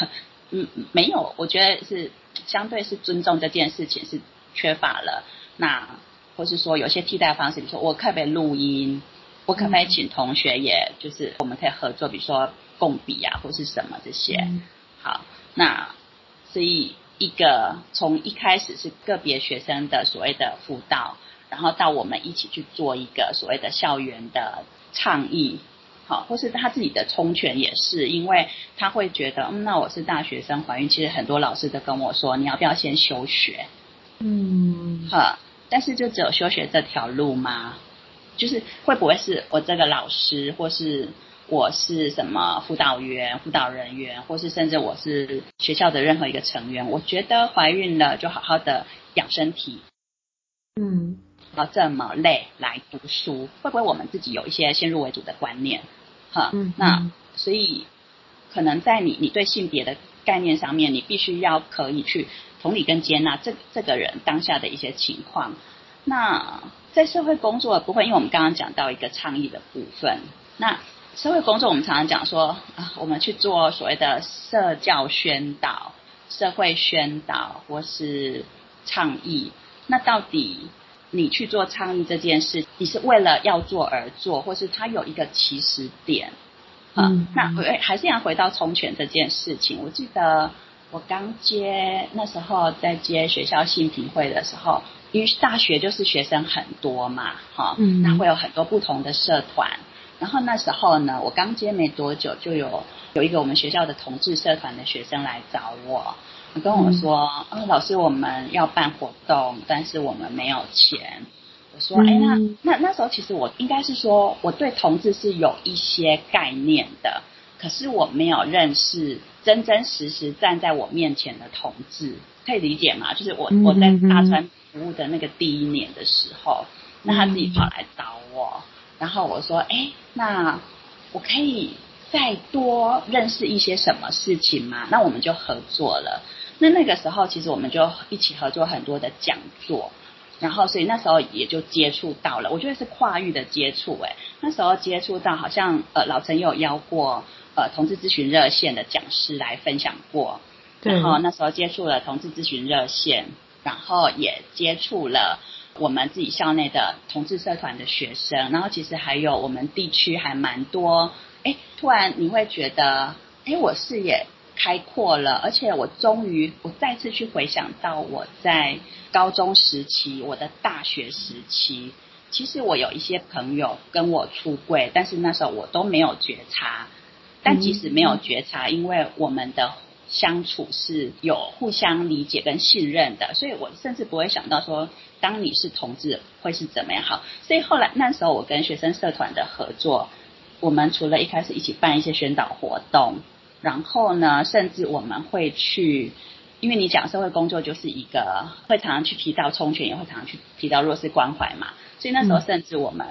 嗯没有，我觉得是。相对是尊重这件事情是缺乏了，那或是说有些替代方式，比如说我可不可以录音，我可不可以请同学，也就是我们可以合作，比如说共笔啊，或是什么这些。好，那所以一个从一开始是个别学生的所谓的辅导，然后到我们一起去做一个所谓的校园的倡议。好，或是他自己的充权也是，因为他会觉得，嗯，那我是大学生怀孕，其实很多老师都跟我说，你要不要先休学？嗯，哈，但是就只有休学这条路吗？就是会不会是我这个老师，或是我是什么辅导员、辅导人员，或是甚至我是学校的任何一个成员，我觉得怀孕了就好好的养身体。嗯，要这么累来读书，会不会我们自己有一些先入为主的观念？哈，嗯，那所以可能在你你对性别的概念上面，你必须要可以去同理跟接纳这这个人当下的一些情况。那在社会工作的部分，因为我们刚刚讲到一个倡议的部分，那社会工作我们常常讲说啊，我们去做所谓的社教宣导、社会宣导或是倡议，那到底？你去做倡议这件事，你是为了要做而做，或是它有一个起始点，啊、嗯，那还是要回到充权这件事情。我记得我刚接那时候在接学校性评会的时候，因为大学就是学生很多嘛，哈，嗯，那会有很多不同的社团，然后那时候呢，我刚接没多久，就有有一个我们学校的同志社团的学生来找我。跟我说，嗯、哦，老师，我们要办活动，但是我们没有钱。我说，哎，那那那时候其实我应该是说，我对同志是有一些概念的，可是我没有认识真真实实站在我面前的同志，可以理解吗？就是我我在大川服务的那个第一年的时候，那他自己跑来找我，然后我说，哎，那我可以再多认识一些什么事情吗？那我们就合作了。那那个时候，其实我们就一起合作很多的讲座，然后所以那时候也就接触到了，我觉得是跨域的接触，诶，那时候接触到好像呃老陈有邀过呃同志咨询热线的讲师来分享过，然后那时候接触了同志咨询热线，然后也接触了我们自己校内的同志社团的学生，然后其实还有我们地区还蛮多，诶，突然你会觉得，哎，我视野。开阔了，而且我终于，我再次去回想到我在高中时期，我的大学时期，其实我有一些朋友跟我出柜，但是那时候我都没有觉察。但即使没有觉察，因为我们的相处是有互相理解跟信任的，所以我甚至不会想到说，当你是同志会是怎么样。好，所以后来那时候我跟学生社团的合作，我们除了一开始一起办一些宣导活动。然后呢，甚至我们会去，因为你讲社会工作就是一个会常常去提到充权，也会常常去提到弱势关怀嘛。所以那时候，甚至我们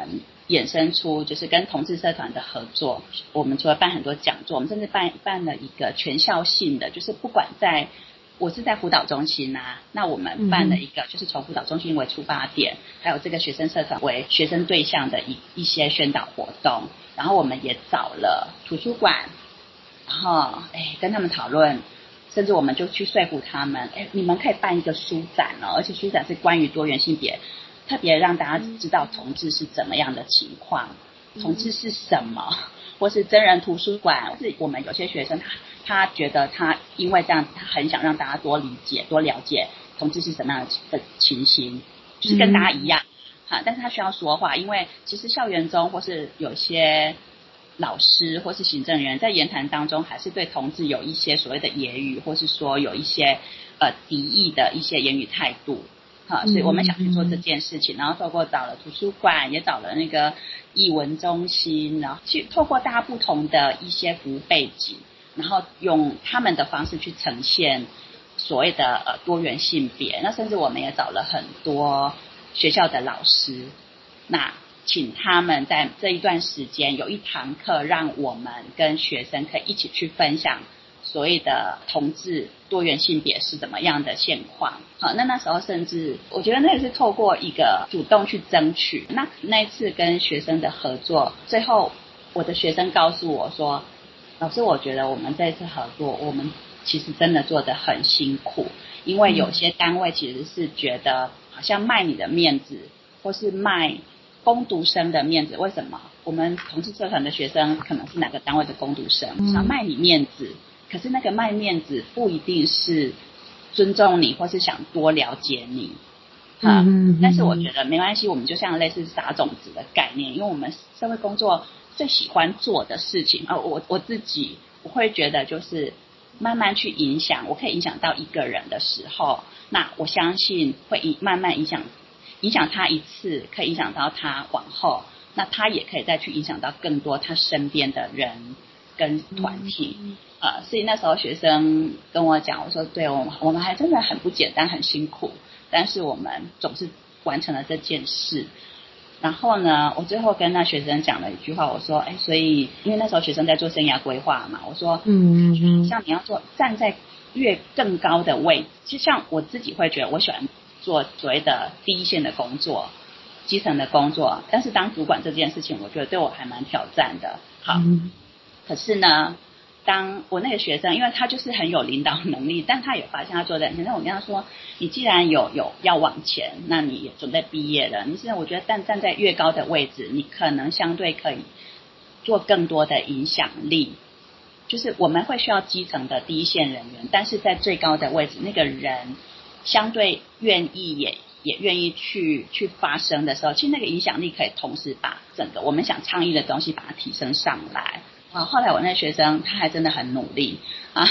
衍生出就是跟同志社团的合作。我们除了办很多讲座，我们甚至办办了一个全校性的，就是不管在我是在辅导中心呐、啊，那我们办了一个就是从辅导中心为出发点，还有这个学生社团为学生对象的一一些宣导活动。然后我们也找了图书馆。然后，哎，跟他们讨论，甚至我们就去说服他们，哎，你们可以办一个书展哦，而且书展是关于多元性别，特别让大家知道同志是怎么样的情况，同志是什么，或是真人图书馆，是我们有些学生他他觉得他因为这样，他很想让大家多理解、多了解同志是什么样的情形，就是跟大家一样，哈，但是他需要说话，因为其实校园中或是有些。老师或是行政人员在言谈当中，还是对同志有一些所谓的言语，或是说有一些呃敌意的一些言语态度。好，所以我们想去做这件事情，然后透过找了图书馆，也找了那个译文中心，然后去透过大家不同的一些服务背景，然后用他们的方式去呈现所谓的呃多元性别。那甚至我们也找了很多学校的老师，那请他们在这一段时间有一堂课，让我们跟学生可以一起去分享。所谓的同志多元性别是怎么样的现况？好，那那时候甚至我觉得那也是透过一个主动去争取。那那一次跟学生的合作，最后我的学生告诉我说：“老师，我觉得我们这次合作，我们其实真的做得很辛苦，因为有些单位其实是觉得好像卖你的面子，或是卖工读生的面子。为什么？我们同志社团的学生可能是哪个单位的工读生，想卖你面子。”可是那个卖面子不一定是尊重你，或是想多了解你，啊、嗯嗯。但是我觉得没关系，我们就像类似撒种子的概念，因为我们社会工作最喜欢做的事情啊，我我自己我会觉得就是慢慢去影响，我可以影响到一个人的时候，那我相信会影慢慢影响影响他一次，可以影响到他往后，那他也可以再去影响到更多他身边的人跟团体。嗯啊，所以那时候学生跟我讲，我说对，我们我们还真的很不简单，很辛苦，但是我们总是完成了这件事。然后呢，我最后跟那学生讲了一句话，我说，哎，所以因为那时候学生在做生涯规划嘛，我说，嗯嗯嗯，像你要做站在越更高的位置，其实像我自己会觉得，我喜欢做所谓的第一线的工作，基层的工作，但是当主管这件事情，我觉得对我还蛮挑战的。好，嗯、可是呢。当我那个学生，因为他就是很有领导能力，但他也发现他做的很好。那我跟他说：“你既然有有要往前，那你也准备毕业了。你现在我觉得，但站在越高的位置，你可能相对可以做更多的影响力。就是我们会需要基层的第一线人员，但是在最高的位置，那个人相对愿意也也愿意去去发声的时候，其实那个影响力可以同时把整个我们想倡议的东西把它提升上来。”啊，后来我那学生他还真的很努力啊，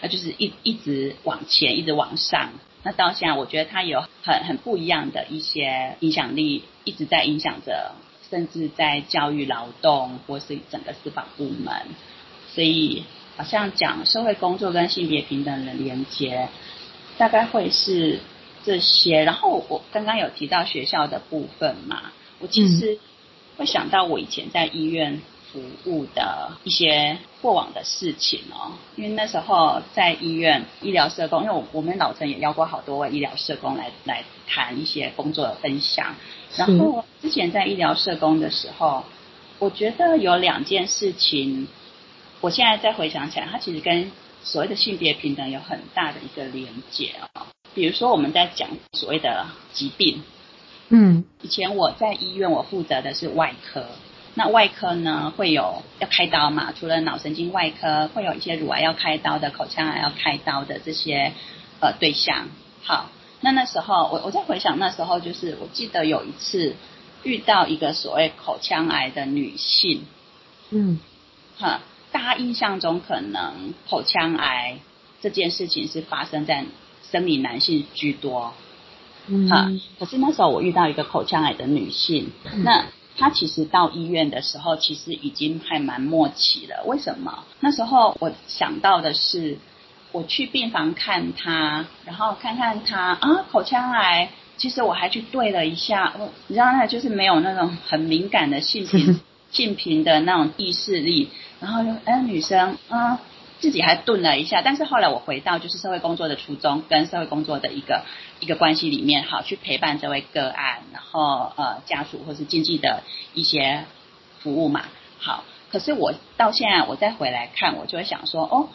他就是一一直往前，一直往上。那到现在，我觉得他有很很不一样的一些影响力，一直在影响着，甚至在教育、劳动或是整个司法部门。所以，好像讲社会工作跟性别平等的连接，大概会是这些。然后我刚刚有提到学校的部分嘛，我其实会想到我以前在医院。服务的一些过往的事情哦，因为那时候在医院医疗社工，因为我我们老陈也邀过好多位医疗社工来来谈一些工作的分享。然后之前在医疗社工的时候，我觉得有两件事情，我现在再回想起来，它其实跟所谓的性别平等有很大的一个连结哦。比如说我们在讲所谓的疾病，嗯，以前我在医院我负责的是外科。那外科呢，会有要开刀嘛？除了脑神经外科，会有一些乳癌要开刀的、口腔癌要开刀的这些呃对象。好，那那时候我我在回想那时候，就是我记得有一次遇到一个所谓口腔癌的女性，嗯，哈，大家印象中可能口腔癌这件事情是发生在生理男性居多，嗯，哈，可是那时候我遇到一个口腔癌的女性，嗯、那。她其实到医院的时候，其实已经还蛮末期了。为什么？那时候我想到的是，我去病房看她，然后看看她啊，口腔癌。其实我还去对了一下，我你知道，那就是没有那种很敏感的性平 性平的那种意识力。然后就哎，女生啊。自己还顿了一下，但是后来我回到就是社会工作的初衷跟社会工作的一个一个关系里面，好去陪伴这位个案，然后呃家属或是经济的一些服务嘛。好，可是我到现在我再回来看，我就会想说，哦，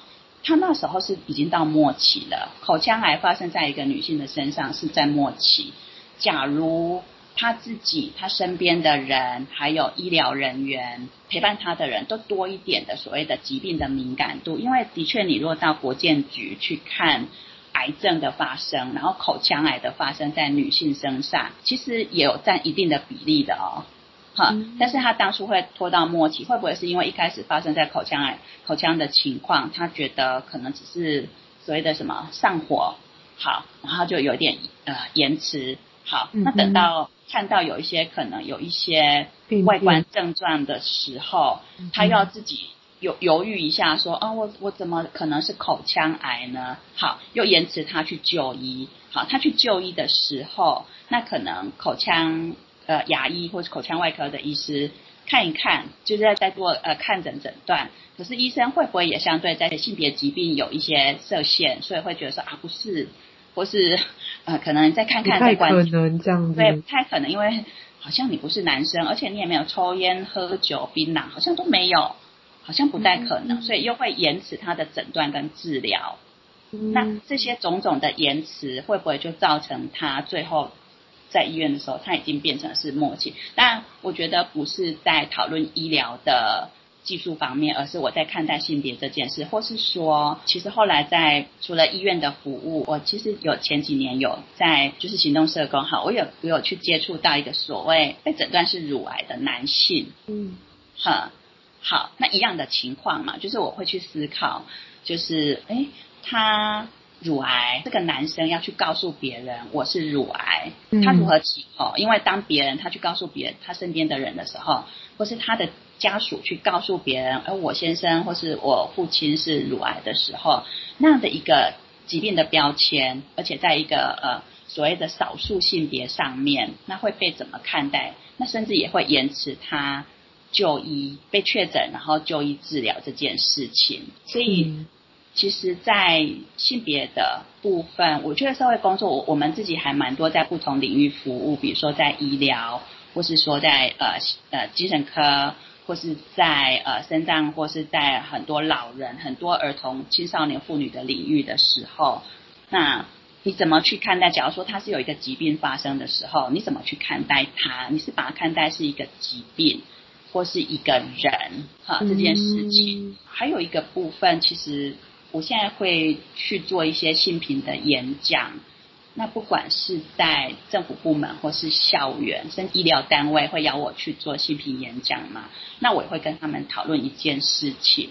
他那时候是已经到末期了，口腔癌发生在一个女性的身上是在末期。假如他自己、他身边的人，还有医疗人员陪伴他的人都多一点的所谓的疾病的敏感度，因为的确，你若到国健局去看癌症的发生，然后口腔癌的发生在女性身上，其实也有占一定的比例的哦。哈，但是他当初会拖到末期，会不会是因为一开始发生在口腔癌口腔的情况，他觉得可能只是所谓的什么上火，好，然后就有点呃延迟，好，那等到看到有一些可能有一些外观症状的时候，他要自己犹犹豫一下说，说啊我我怎么可能是口腔癌呢？好，又延迟他去就医，好，他去就医的时候，那可能口腔。呃，牙医或是口腔外科的医师看一看，就是在在做呃看诊诊断。可是医生会不会也相对在性别疾病有一些设限，所以会觉得说啊不是，或是呃可能再看看再关。不太可能这样子。对，不太可能，因为好像你不是男生，而且你也没有抽烟、喝酒、槟榔，好像都没有，好像不太可能，嗯、所以又会延迟他的诊断跟治疗。嗯、那这些种种的延迟，会不会就造成他最后？在医院的时候，他已经变成是末期。但我觉得不是在讨论医疗的技术方面，而是我在看待性别这件事，或是说，其实后来在除了医院的服务，我其实有前几年有在就是行动社工哈，我有我有去接触到一个所谓被诊断是乳癌的男性，嗯，哈，好，那一样的情况嘛，就是我会去思考，就是哎他。乳癌，这个男生要去告诉别人我是乳癌，他如何起头？因为当别人他去告诉别人他身边的人的时候，或是他的家属去告诉别人，而我先生或是我父亲是乳癌的时候，那样的一个疾病的标签，而且在一个呃所谓的少数性别上面，那会被怎么看待？那甚至也会延迟他就医被确诊，然后就医治疗这件事情，所以。嗯其实，在性别的部分，我觉得社会工作，我我们自己还蛮多在不同领域服务，比如说在医疗，或是说在呃呃精神科，或是在呃身障，或是在很多老人、很多儿童、青少年、妇女的领域的时候，那你怎么去看待？假如说他是有一个疾病发生的时候，你怎么去看待他？你是把它看待是一个疾病，或是一个人？哈，这件事情，还有一个部分，其实。我现在会去做一些性平的演讲，那不管是在政府部门或是校园，甚至医疗单位会邀我去做性平演讲嘛，那我也会跟他们讨论一件事情，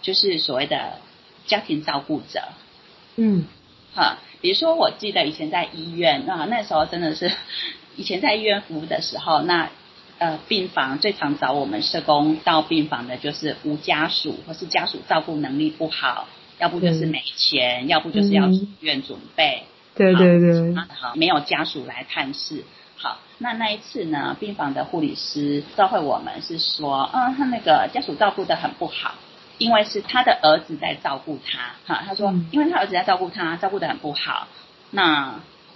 就是所谓的家庭照顾者。嗯，哈，比如说我记得以前在医院，那那时候真的是以前在医院服务的时候，那呃病房最常找我们社工到病房的就是无家属或是家属照顾能力不好。要不就是没钱，嗯、要不就是要住院准备。对对对。好，没有家属来探视。好，那那一次呢，病房的护理师教会我们是说，嗯，他那个家属照顾得很不好，因为是他的儿子在照顾他。哈，他说，因为他儿子在照顾他，照顾得很不好。那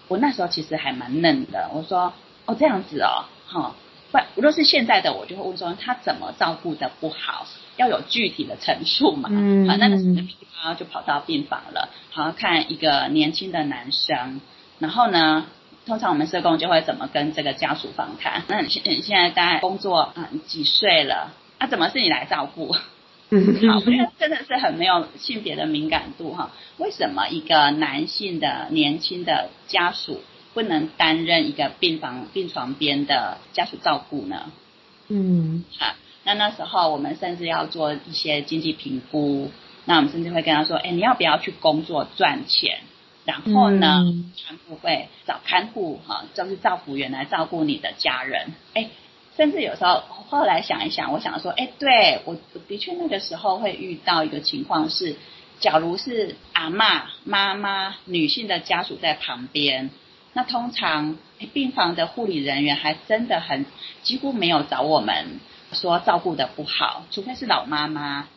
我那时候其实还蛮嫩的，我说，哦，这样子哦，哈。不，如果是现在的我，就会问说他怎么照顾得不好，要有具体的陈述嘛。嗯，好，那个时候就跑到病房了，好看一个年轻的男生，然后呢，通常我们社工就会怎么跟这个家属访谈？那你现你现在大概工作啊几岁了？啊，怎么是你来照顾？嗯，好，我觉得真的是很没有性别的敏感度哈。为什么一个男性的年轻的家属？不能担任一个病房病床边的家属照顾呢？嗯，好，那那时候我们甚至要做一些经济评估，那我们甚至会跟他说，哎，你要不要去工作赚钱？然后呢，看护会找看护哈，就是照顾员来照顾你的家人。哎，甚至有时候后来想一想，我想说，哎，对我我的确那个时候会遇到一个情况是，假如是阿嬷、妈妈、女性的家属在旁边。那通常，病房的护理人员还真的很几乎没有找我们说照顾得不好，除非是老妈妈，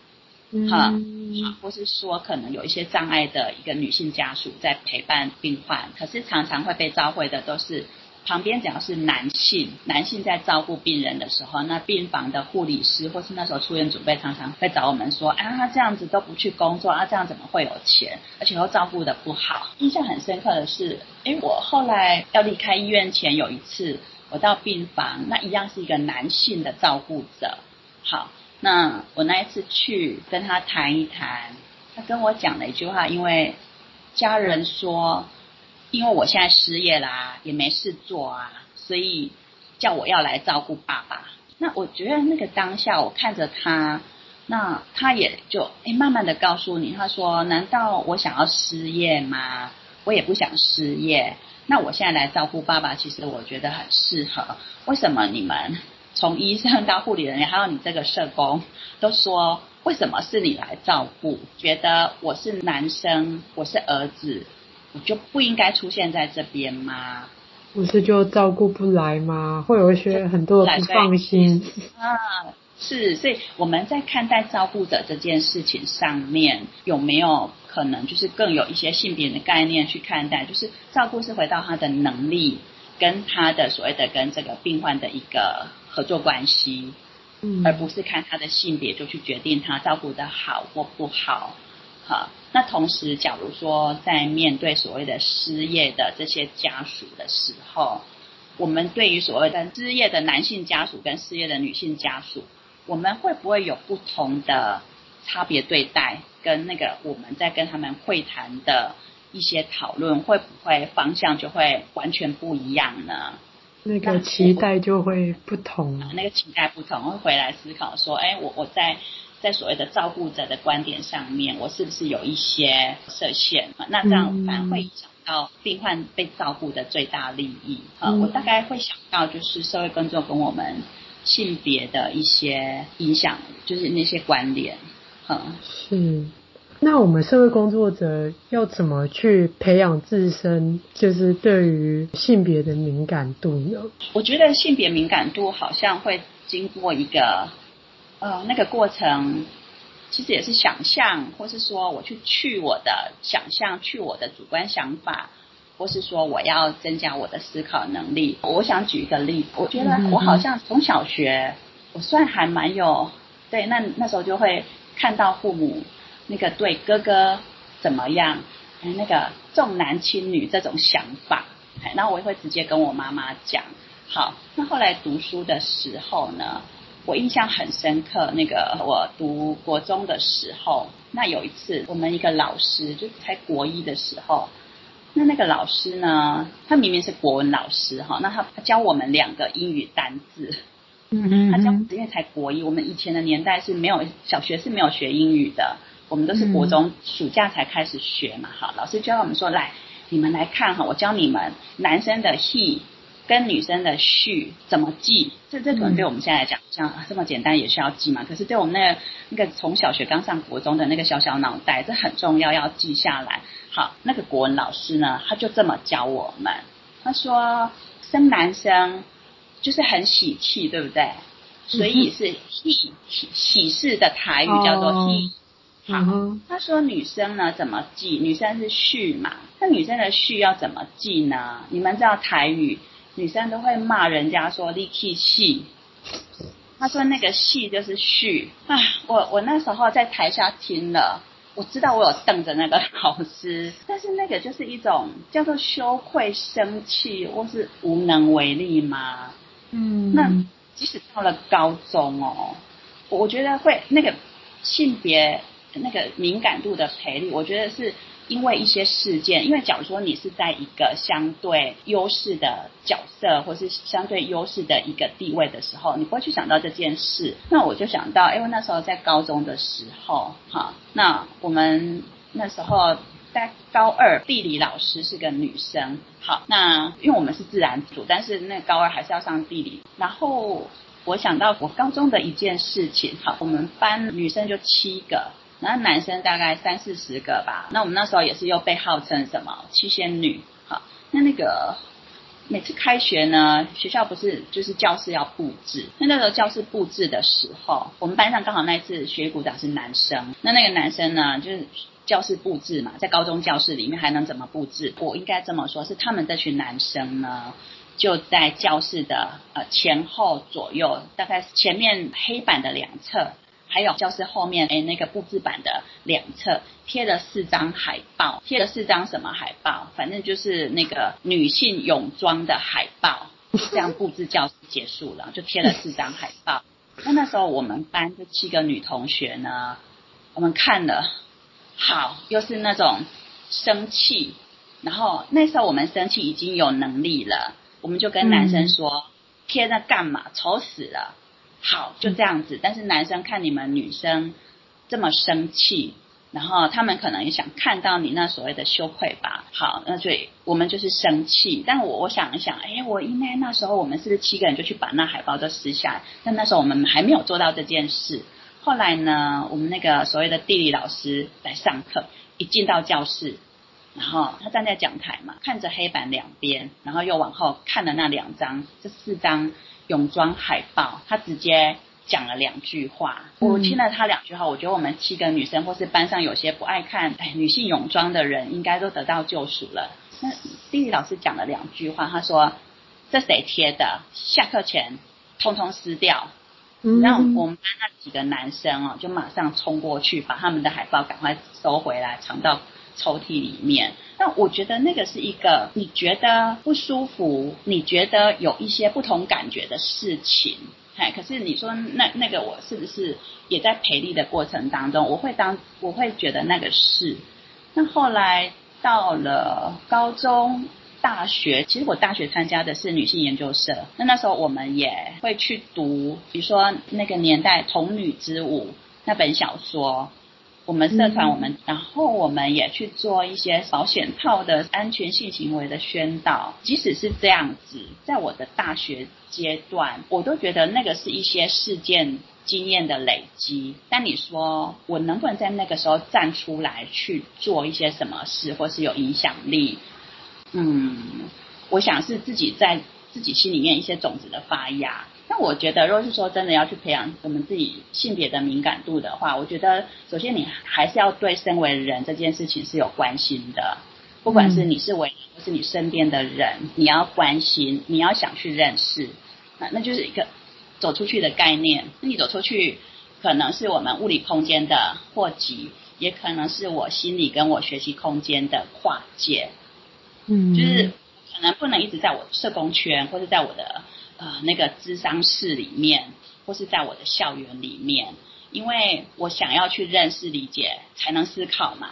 哈、嗯，或是说可能有一些障碍的一个女性家属在陪伴病患，可是常常会被召回的都是。旁边只要是男性，男性在照顾病人的时候，那病房的护理师或是那时候出院准备，常常会找我们说：“啊，他这样子都不去工作，啊，这样怎么会有钱？而且又照顾得不好。”印象很深刻的是，诶，我后来要离开医院前有一次，我到病房，那一样是一个男性的照顾者。好，那我那一次去跟他谈一谈，他跟我讲了一句话，因为家人说。因为我现在失业啦，也没事做啊，所以叫我要来照顾爸爸。那我觉得那个当下，我看着他，那他也就哎慢慢的告诉你，他说：“难道我想要失业吗？我也不想失业。那我现在来照顾爸爸，其实我觉得很适合。为什么你们从医生到护理人员，还有你这个社工，都说为什么是你来照顾？觉得我是男生，我是儿子，我就不应该出现在这边吗？”不是就照顾不来吗？会有一些很多的不放心。啊，是，所以我们在看待照顾者这件事情上面，有没有可能就是更有一些性别的概念去看待？就是照顾是回到他的能力，跟他的所谓的跟这个病患的一个合作关系，嗯，而不是看他的性别就去决定他照顾得好或不好。好，那同时，假如说在面对所谓的失业的这些家属的时候，我们对于所谓的失业的男性家属跟失业的女性家属，我们会不会有不同的差别对待？跟那个我们在跟他们会谈的一些讨论，会不会方向就会完全不一样呢？那个期待就会不同，那个期待不同，会回来思考说，哎，我我在。在所谓的照顾者的观点上面，我是不是有一些设限？那这样反而会影响到病患被照顾的最大利益。啊、嗯，我大概会想到就是社会工作跟我们性别的一些影响，就是那些关联。嗯，是。那我们社会工作者要怎么去培养自身，就是对于性别的敏感度呢？我觉得性别敏感度好像会经过一个。呃，那个过程其实也是想象，或是说我去去我的想象，去我的主观想法，或是说我要增加我的思考能力。我想举一个例子，我觉得我好像从小学，我算还蛮有对，那那时候就会看到父母那个对哥哥怎么样，那个重男轻女这种想法，然后我也会直接跟我妈妈讲。好，那后来读书的时候呢？我印象很深刻，那个我读国中的时候，那有一次我们一个老师就才国一的时候，那那个老师呢，他明明是国文老师哈，那他教我们两个英语单字，嗯嗯，他教因为才国一，我们以前的年代是没有小学是没有学英语的，我们都是国中暑假才开始学嘛，好，老师教我们说，来，你们来看哈，我教你们男生的 he。跟女生的 she 怎么记？这这可能对我们现在来讲，像这么简单也需要记嘛？可是对我们那个那个从小学刚上国中的那个小小脑袋，这很重要，要记下来。好，那个国文老师呢，他就这么教我们。他说生男生就是很喜气，对不对？所以是 he 喜喜事的台语叫做 he。好，他说女生呢怎么记？女生是序嘛？那女生的序要怎么记呢？你们知道台语？女生都会骂人家说你去死，他说那个戏就是序啊，我我那时候在台下听了，我知道我有瞪着那个老师，但是那个就是一种叫做羞愧、生气或是无能为力吗？嗯，那即使到了高中哦，我觉得会那个性别那个敏感度的培育，我觉得是。因为一些事件，因为假如说你是在一个相对优势的角色，或是相对优势的一个地位的时候，你不会去想到这件事。那我就想到，因为那时候在高中的时候，哈，那我们那时候在高二，地理老师是个女生，好，那因为我们是自然组，但是那高二还是要上地理。然后我想到我高中的一件事情，好，我们班女生就七个。那男生大概三四十个吧。那我们那时候也是又被号称什么七仙女。好，那那个每次开学呢，学校不是就是教室要布置。那那时候教室布置的时候，我们班上刚好那一次学鼓掌是男生。那那个男生呢，就是教室布置嘛，在高中教室里面还能怎么布置？我应该这么说，是他们这群男生呢，就在教室的呃前后左右，大概前面黑板的两侧。还有教室后面，哎，那个布置板的两侧贴了四张海报，贴了四张什么海报？反正就是那个女性泳装的海报。这样布置教室结束了，就贴了四张海报。那那时候我们班这七个女同学呢，我们看了，好，又是那种生气。然后那时候我们生气已经有能力了，我们就跟男生说。嗯贴那干嘛？丑死了！好，就这样子。但是男生看你们女生这么生气，然后他们可能也想看到你那所谓的羞愧吧。好，那所以我们就是生气。但我我想一想，哎，我应该那时候我们是不是七个人就去把那海报都撕下来？但那时候我们还没有做到这件事。后来呢，我们那个所谓的地理老师来上课，一进到教室。然后他站在讲台嘛，看着黑板两边，然后又往后看了那两张，这四张泳装海报，他直接讲了两句话。我听了他两句话，我觉得我们七个女生或是班上有些不爱看哎女性泳装的人，应该都得到救赎了。那地理老师讲了两句话，他说：“这谁贴的？下课前通通撕掉。”让我们班那几个男生哦，就马上冲过去，把他们的海报赶快收回来，藏到。抽屉里面，那我觉得那个是一个你觉得不舒服，你觉得有一些不同感觉的事情，哎，可是你说那那个我是不是也在培力的过程当中，我会当我会觉得那个是，那后来到了高中、大学，其实我大学参加的是女性研究社，那那时候我们也会去读，比如说那个年代《童女之舞》那本小说。我们社团，我们、嗯、然后我们也去做一些保险套的安全性行为的宣导。即使是这样子，在我的大学阶段，我都觉得那个是一些事件经验的累积。但你说我能不能在那个时候站出来去做一些什么事，或是有影响力？嗯，我想是自己在自己心里面一些种子的发芽。那我觉得，如果是说真的要去培养我们自己性别的敏感度的话，我觉得首先你还是要对身为人这件事情是有关心的，不管是你是为人，或是你身边的人，你要关心，你要想去认识，那那就是一个走出去的概念。那你走出去，可能是我们物理空间的扩及，也可能是我心理跟我学习空间的跨界。嗯，就是可能不能一直在我社工圈，或者在我的。呃，那个咨商室里面，或是在我的校园里面，因为我想要去认识、理解，才能思考嘛，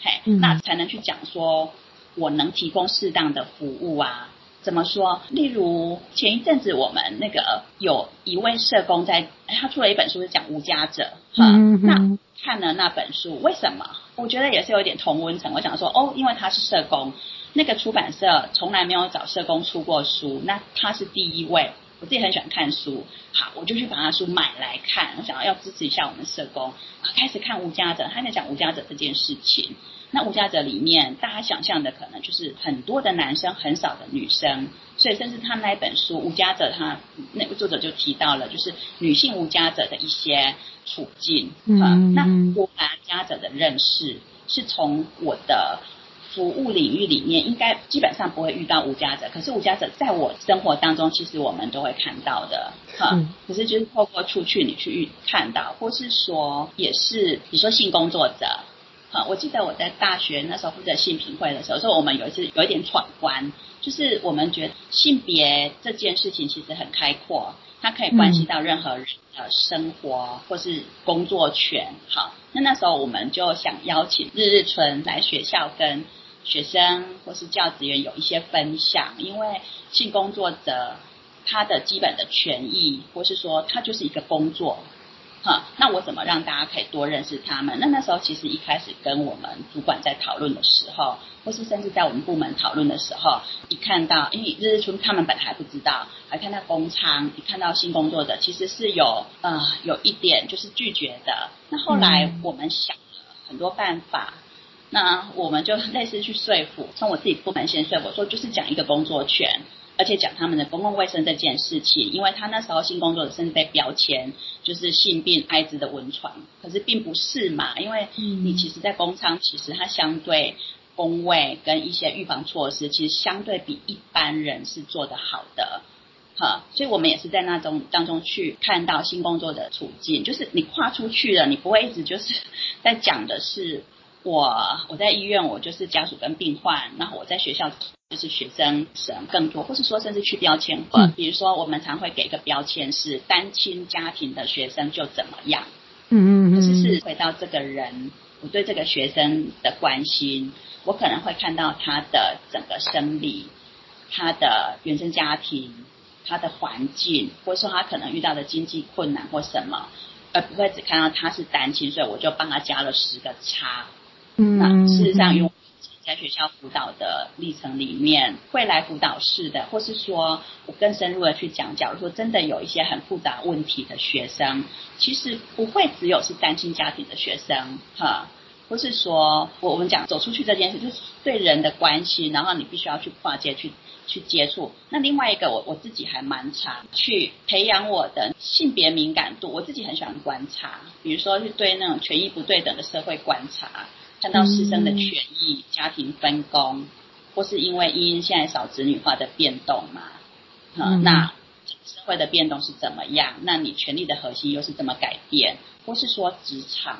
嘿，嗯、那才能去讲说，我能提供适当的服务啊。怎么说？例如前一阵子我们那个有一位社工在，他出了一本书是讲无家者，哈，嗯、那看了那本书，为什么？我觉得也是有点同温层。我想说，哦，因为他是社工。那个出版社从来没有找社工出过书，那他是第一位。我自己很喜欢看书，好，我就去把他书买来看。我想要要支持一下我们社工，开始看无家者，他在讲无家者这件事情。那无家者里面，大家想象的可能就是很多的男生，很少的女生，所以甚至他那一本书《无家者》，他那个作者就提到了，就是女性无家者的一些处境。嗯，那我对无家者的认识是从我的。服务领域里面，应该基本上不会遇到无家者，可是无家者在我生活当中，其实我们都会看到的，哈。嗯、可是就是透过出去，你去看到，或是说，也是你说性工作者，哈。我记得我在大学那时候负责性平会的时候，说我们有一次有一点闯关，就是我们觉得性别这件事情其实很开阔，它可以关系到任何人的生活或是工作权，好。那那时候我们就想邀请日日春来学校跟。学生或是教职员有一些分享，因为性工作者他的基本的权益，或是说他就是一个工作，哈，那我怎么让大家可以多认识他们？那那时候其实一开始跟我们主管在讨论的时候，或是甚至在我们部门讨论的时候，一看到，因为日日春他们本来还不知道，还看到工娼，一看到性工作者，其实是有呃有一点就是拒绝的。那后来我们想了很多办法。那我们就类似去说服，从我自己部门先说服，说就是讲一个工作权，而且讲他们的公共卫生这件事情，因为他那时候新工作者甚至被标签就是性病、艾滋的温床，可是并不是嘛，因为你其实，在工厂其实它相对工位跟一些预防措施，其实相对比一般人是做得好的，哈，所以我们也是在那种当中去看到新工作的处境，就是你跨出去了，你不会一直就是在讲的是。我我在医院，我就是家属跟病患，然后我在学校就是学生省更多，或是说甚至去标签化，比如说我们常会给一个标签是单亲家庭的学生就怎么样，嗯嗯嗯，可是是回到这个人，我对这个学生的关心，我可能会看到他的整个生理，他的原生家庭，他的环境，或者说他可能遇到的经济困难或什么，而不会只看到他是单亲，所以我就帮他加了十个叉。嗯，那事实上，用在学校辅导的历程里面，会来辅导室的，或是说我更深入的去讲，假如说真的有一些很复杂问题的学生，其实不会只有是单亲家庭的学生，哈。不是说我我们讲走出去这件事，就是对人的关系，然后你必须要去跨界去去接触。那另外一个，我我自己还蛮常去培养我的性别敏感度。我自己很喜欢观察，比如说是对那种权益不对等的社会观察，看到师生的权益、家庭分工，或是因为因现在少子女化的变动嘛，嗯，那社会的变动是怎么样？那你权力的核心又是怎么改变？或是说职场，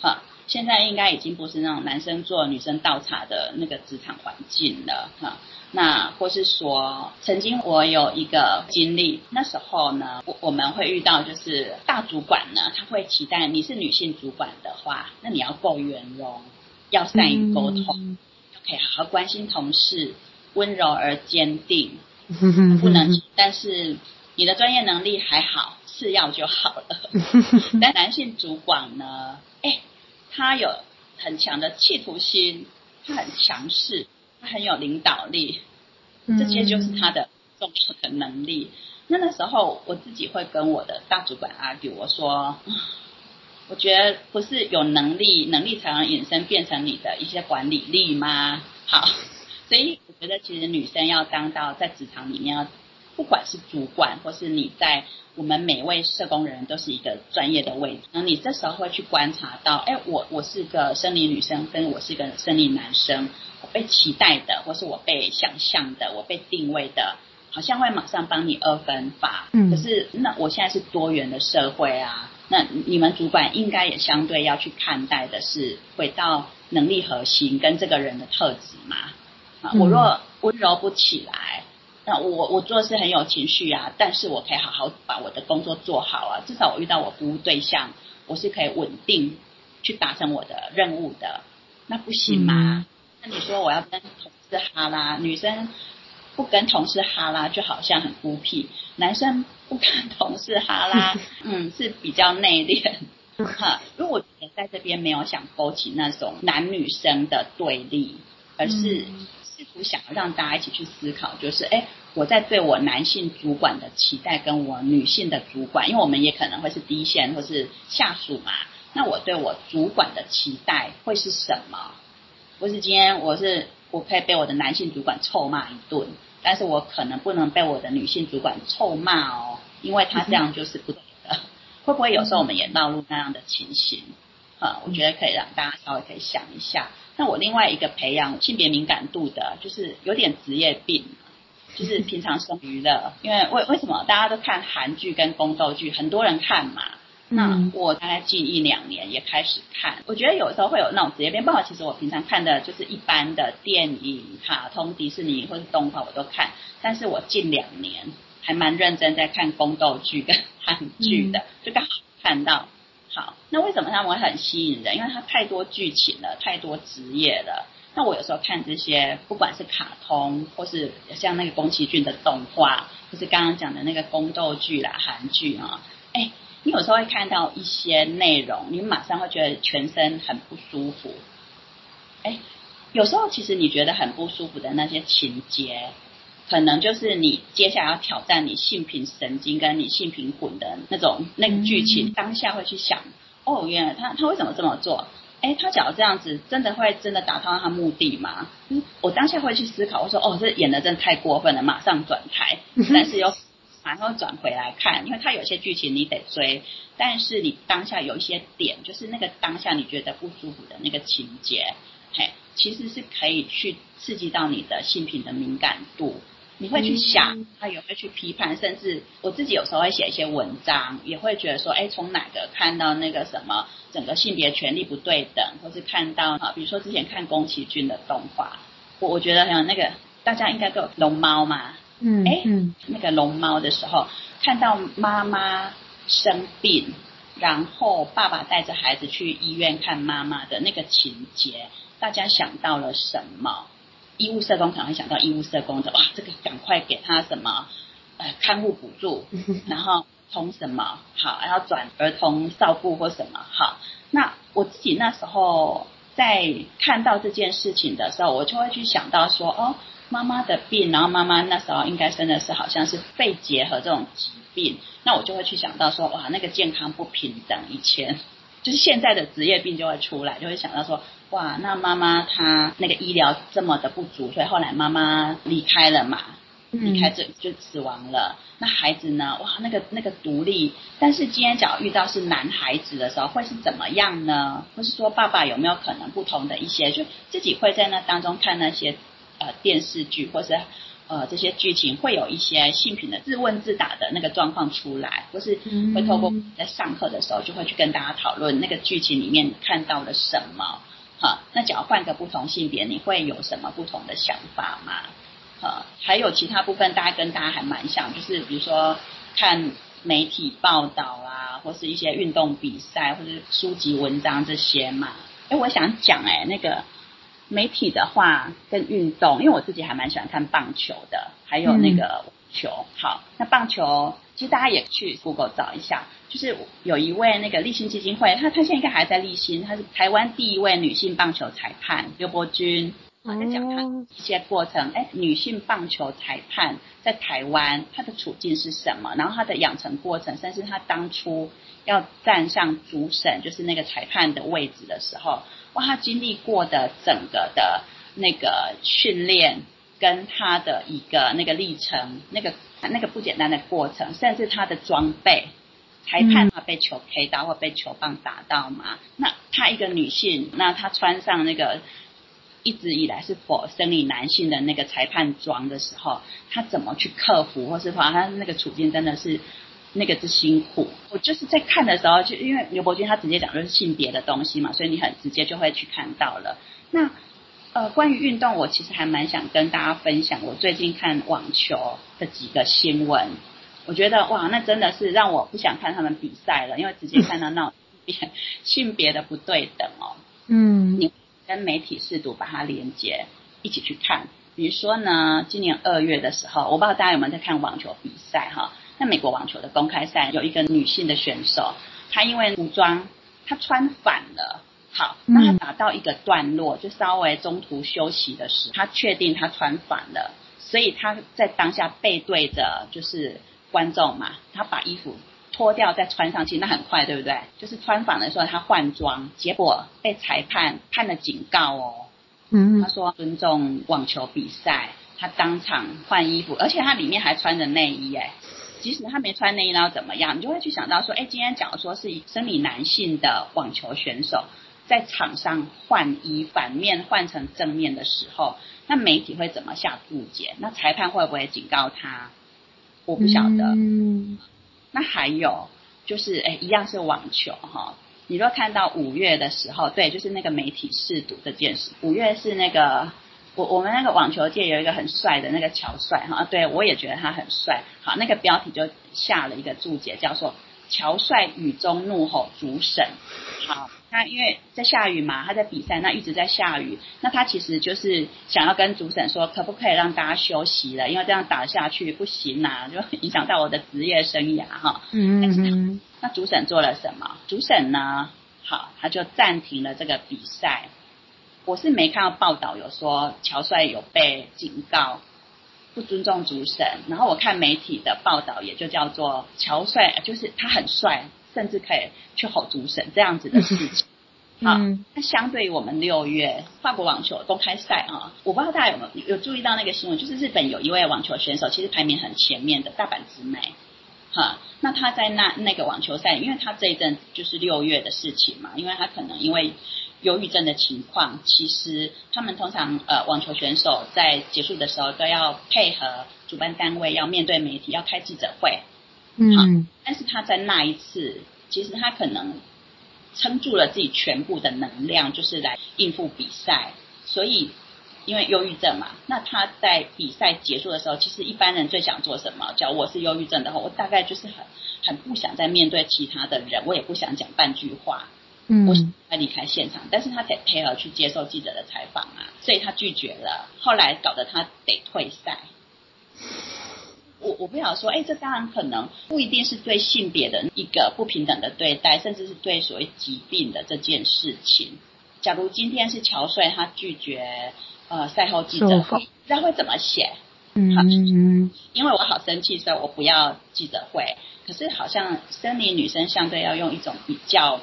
哈。现在应该已经不是那种男生做女生倒茶的那个职场环境了哈。那或是说，曾经我有一个经历，那时候呢，我我们会遇到就是大主管呢，他会期待你是女性主管的话，那你要够圆融，要善于沟通，嗯、要可以好好关心同事，温柔而坚定，不能，但是你的专业能力还好，次要就好了。但男性主管呢，哎。他有很强的企图心，他很强势，他很有领导力，这些就是他的重要的能力。那那时候我自己会跟我的大主管 argue，我说，我觉得不是有能力，能力才能引申变成你的一些管理力吗？好，所以我觉得其实女生要当到在职场里面要。不管是主管，或是你在我们每位社工人都是一个专业的位置，那你这时候会去观察到，哎，我我是个生理女生，跟我是个生理男生，我被期待的，或是我被想象的，我被定位的，好像会马上帮你二分法。嗯，可是那我现在是多元的社会啊，那你们主管应该也相对要去看待的是回到能力核心跟这个人的特质嘛。啊，我若温柔不起来。那我我做事很有情绪啊，但是我可以好好把我的工作做好啊。至少我遇到我服务对象，我是可以稳定去达成我的任务的。那不行吗？嗯、那你说我要跟同事哈拉，女生不跟同事哈拉就好像很孤僻，男生不跟同事哈拉，嗯，是比较内敛。哈，如果我在这边没有想勾起那种男女生的对立，而是。试图想要让大家一起去思考，就是哎，我在对我男性主管的期待，跟我女性的主管，因为我们也可能会是第一线或是下属嘛。那我对我主管的期待会是什么？不是今天我是我可以被我的男性主管臭骂一顿，但是我可能不能被我的女性主管臭骂哦，因为他这样就是不对的。嗯、会不会有时候我们也闹入那样的情形？啊、嗯，我觉得可以让大家稍微可以想一下。那我另外一个培养性别敏感度的，就是有点职业病，就是平常生娱乐。因为为为什么大家都看韩剧跟宫斗剧，很多人看嘛。那我大概近一两年也开始看。我觉得有时候会有那种职业病，不好其实我平常看的就是一般的电影、卡通、迪士尼或是动画我都看，但是我近两年还蛮认真在看宫斗剧跟韩剧的，就刚好看到。好，那为什么他们会很吸引人？因为它太多剧情了，太多职业了。那我有时候看这些，不管是卡通，或是像那个宫崎骏的动画，或是刚刚讲的那个宫斗剧啦、韩剧啊，哎，你有时候会看到一些内容，你马上会觉得全身很不舒服。哎，有时候其实你觉得很不舒服的那些情节。可能就是你接下来要挑战你性平神经跟你性平魂的那种那个剧情，当下会去想，哦，原来他他为什么这么做？哎，他假如这样子，真的会真的达到他目的吗？嗯，我当下会去思考，我说，哦，这演的真的太过分了，马上转台，但是又马上转回来看，因为他有些剧情你得追，但是你当下有一些点，就是那个当下你觉得不舒服的那个情节，嘿，其实是可以去刺激到你的性品的敏感度。你会去想，他也会去批判，甚至我自己有时候会写一些文章，也会觉得说，哎，从哪个看到那个什么，整个性别权利不对等，或是看到啊，比如说之前看宫崎骏的动画，我我觉得像那个大家应该都有龙猫嘛，嗯，哎，那个龙猫的时候，看到妈妈生病，然后爸爸带着孩子去医院看妈妈的那个情节，大家想到了什么？医务社工可能会想到医务社工的哇，这个赶快给他什么呃看护补助，然后从什么好，然后转儿童照顾或什么好。那我自己那时候在看到这件事情的时候，我就会去想到说，哦，妈妈的病，然后妈妈那时候应该生的是好像是肺结核这种疾病，那我就会去想到说，哇，那个健康不平等，以前就是现在的职业病就会出来，就会想到说，哇，那妈妈她那个医疗这么的不足，所以后来妈妈离开了嘛。离开这就死亡了。那孩子呢？哇，那个那个独立。但是今天假如遇到是男孩子的时候，会是怎么样呢？或是说爸爸有没有可能不同的一些？就自己会在那当中看那些呃电视剧，或是呃这些剧情，会有一些性品的自问自答的那个状况出来，或是会透过在上课的时候就会去跟大家讨论那个剧情里面看到了什么。哈，那假如换个不同性别，你会有什么不同的想法吗？呃，还有其他部分，大家跟大家还蛮像，就是比如说看媒体报道啊，或是一些运动比赛，或是书籍文章这些嘛。哎，我想讲哎，那个媒体的话跟运动，因为我自己还蛮喜欢看棒球的，还有那个球。嗯、好，那棒球其实大家也去 Google 找一下，就是有一位那个立新基金会，他他现在应该还在立新，他是台湾第一位女性棒球裁判刘伯钧。我在讲他一些过程，哎，女性棒球裁判在台湾她的处境是什么？然后她的养成过程，甚至她当初要站上主审，就是那个裁判的位置的时候，哇，她经历过的整个的那个训练，跟她的一个那个历程，那个那个不简单的过程，甚至她的装备，裁判她被球 K 到或被球棒打到嘛？那她一个女性，那她穿上那个。一直以来是否生理男性的那个裁判装的时候，她怎么去克服，或是说她那个处境真的是那个之辛苦。我就是在看的时候，就因为刘伯钧他直接讲就是性别的东西嘛，所以你很直接就会去看到了。那呃，关于运动，我其实还蛮想跟大家分享我最近看网球的几个新闻。我觉得哇，那真的是让我不想看他们比赛了，因为直接看到那种 性别的不对等哦。嗯，你。跟媒体试图把它连接一起去看，比如说呢，今年二月的时候，我不知道大家有没有在看网球比赛哈？那美国网球的公开赛有一个女性的选手，她因为服装她穿反了，好，那她打到一个段落，就稍微中途休息的时候，她确定她穿反了，所以她在当下背对着就是观众嘛，他把衣服。脱掉再穿上去，那很快，对不对？就是穿反的时候，他换装，结果被裁判判了警告哦。嗯，他说尊重网球比赛，他当场换衣服，而且他里面还穿着内衣哎。即使他没穿内衣，那又怎么样？你就会去想到说，哎，今天假如说是生理男性的网球选手在场上换衣，反面换成正面的时候，那媒体会怎么下注解？那裁判会不会警告他？我不晓得。嗯。那还有就是，哎，一样是网球哈。你若看到五月的时候，对，就是那个媒体试读这件事。五月是那个我我们那个网球界有一个很帅的那个乔帅哈，对我也觉得他很帅。好，那个标题就下了一个注解，叫做“乔帅雨中怒吼主审”。好。他因为在下雨嘛，他在比赛，那一直在下雨，那他其实就是想要跟主审说，可不可以让大家休息了？因为这样打下去不行啊，就影响到我的职业生涯哈。嗯，但是那主审做了什么？主审呢？好，他就暂停了这个比赛。我是没看到报道有说乔帅有被警告不尊重主审，然后我看媒体的报道也就叫做乔帅就是他很帅。甚至可以去吼主审这样子的事情，好，那相对于我们六月法国网球公开赛啊，我不知道大家有没有有注意到那个新闻，就是日本有一位网球选手，其实排名很前面的大阪直美，哈，那他在那那个网球赛，因为他这一阵就是六月的事情嘛，因为他可能因为忧郁症的情况，其实他们通常呃网球选手在结束的时候都要配合主办单位要面对媒体要开记者会。嗯，但是他在那一次，其实他可能撑住了自己全部的能量，就是来应付比赛。所以，因为忧郁症嘛，那他在比赛结束的时候，其实一般人最想做什么？假如我是忧郁症的话，我大概就是很很不想再面对其他的人，我也不想讲半句话，嗯，我想要离开现场。但是他得配合去接受记者的采访啊，所以他拒绝了。后来搞得他得退赛。我我不想说，哎，这当然可能不一定是对性别的一个不平等的对待，甚至是对所谓疾病的这件事情。假如今天是乔帅他拒绝呃赛后记者会，不知道会怎么写？嗯嗯，因为我好生气，所以我不要记者会。可是好像生理女生相对要用一种比较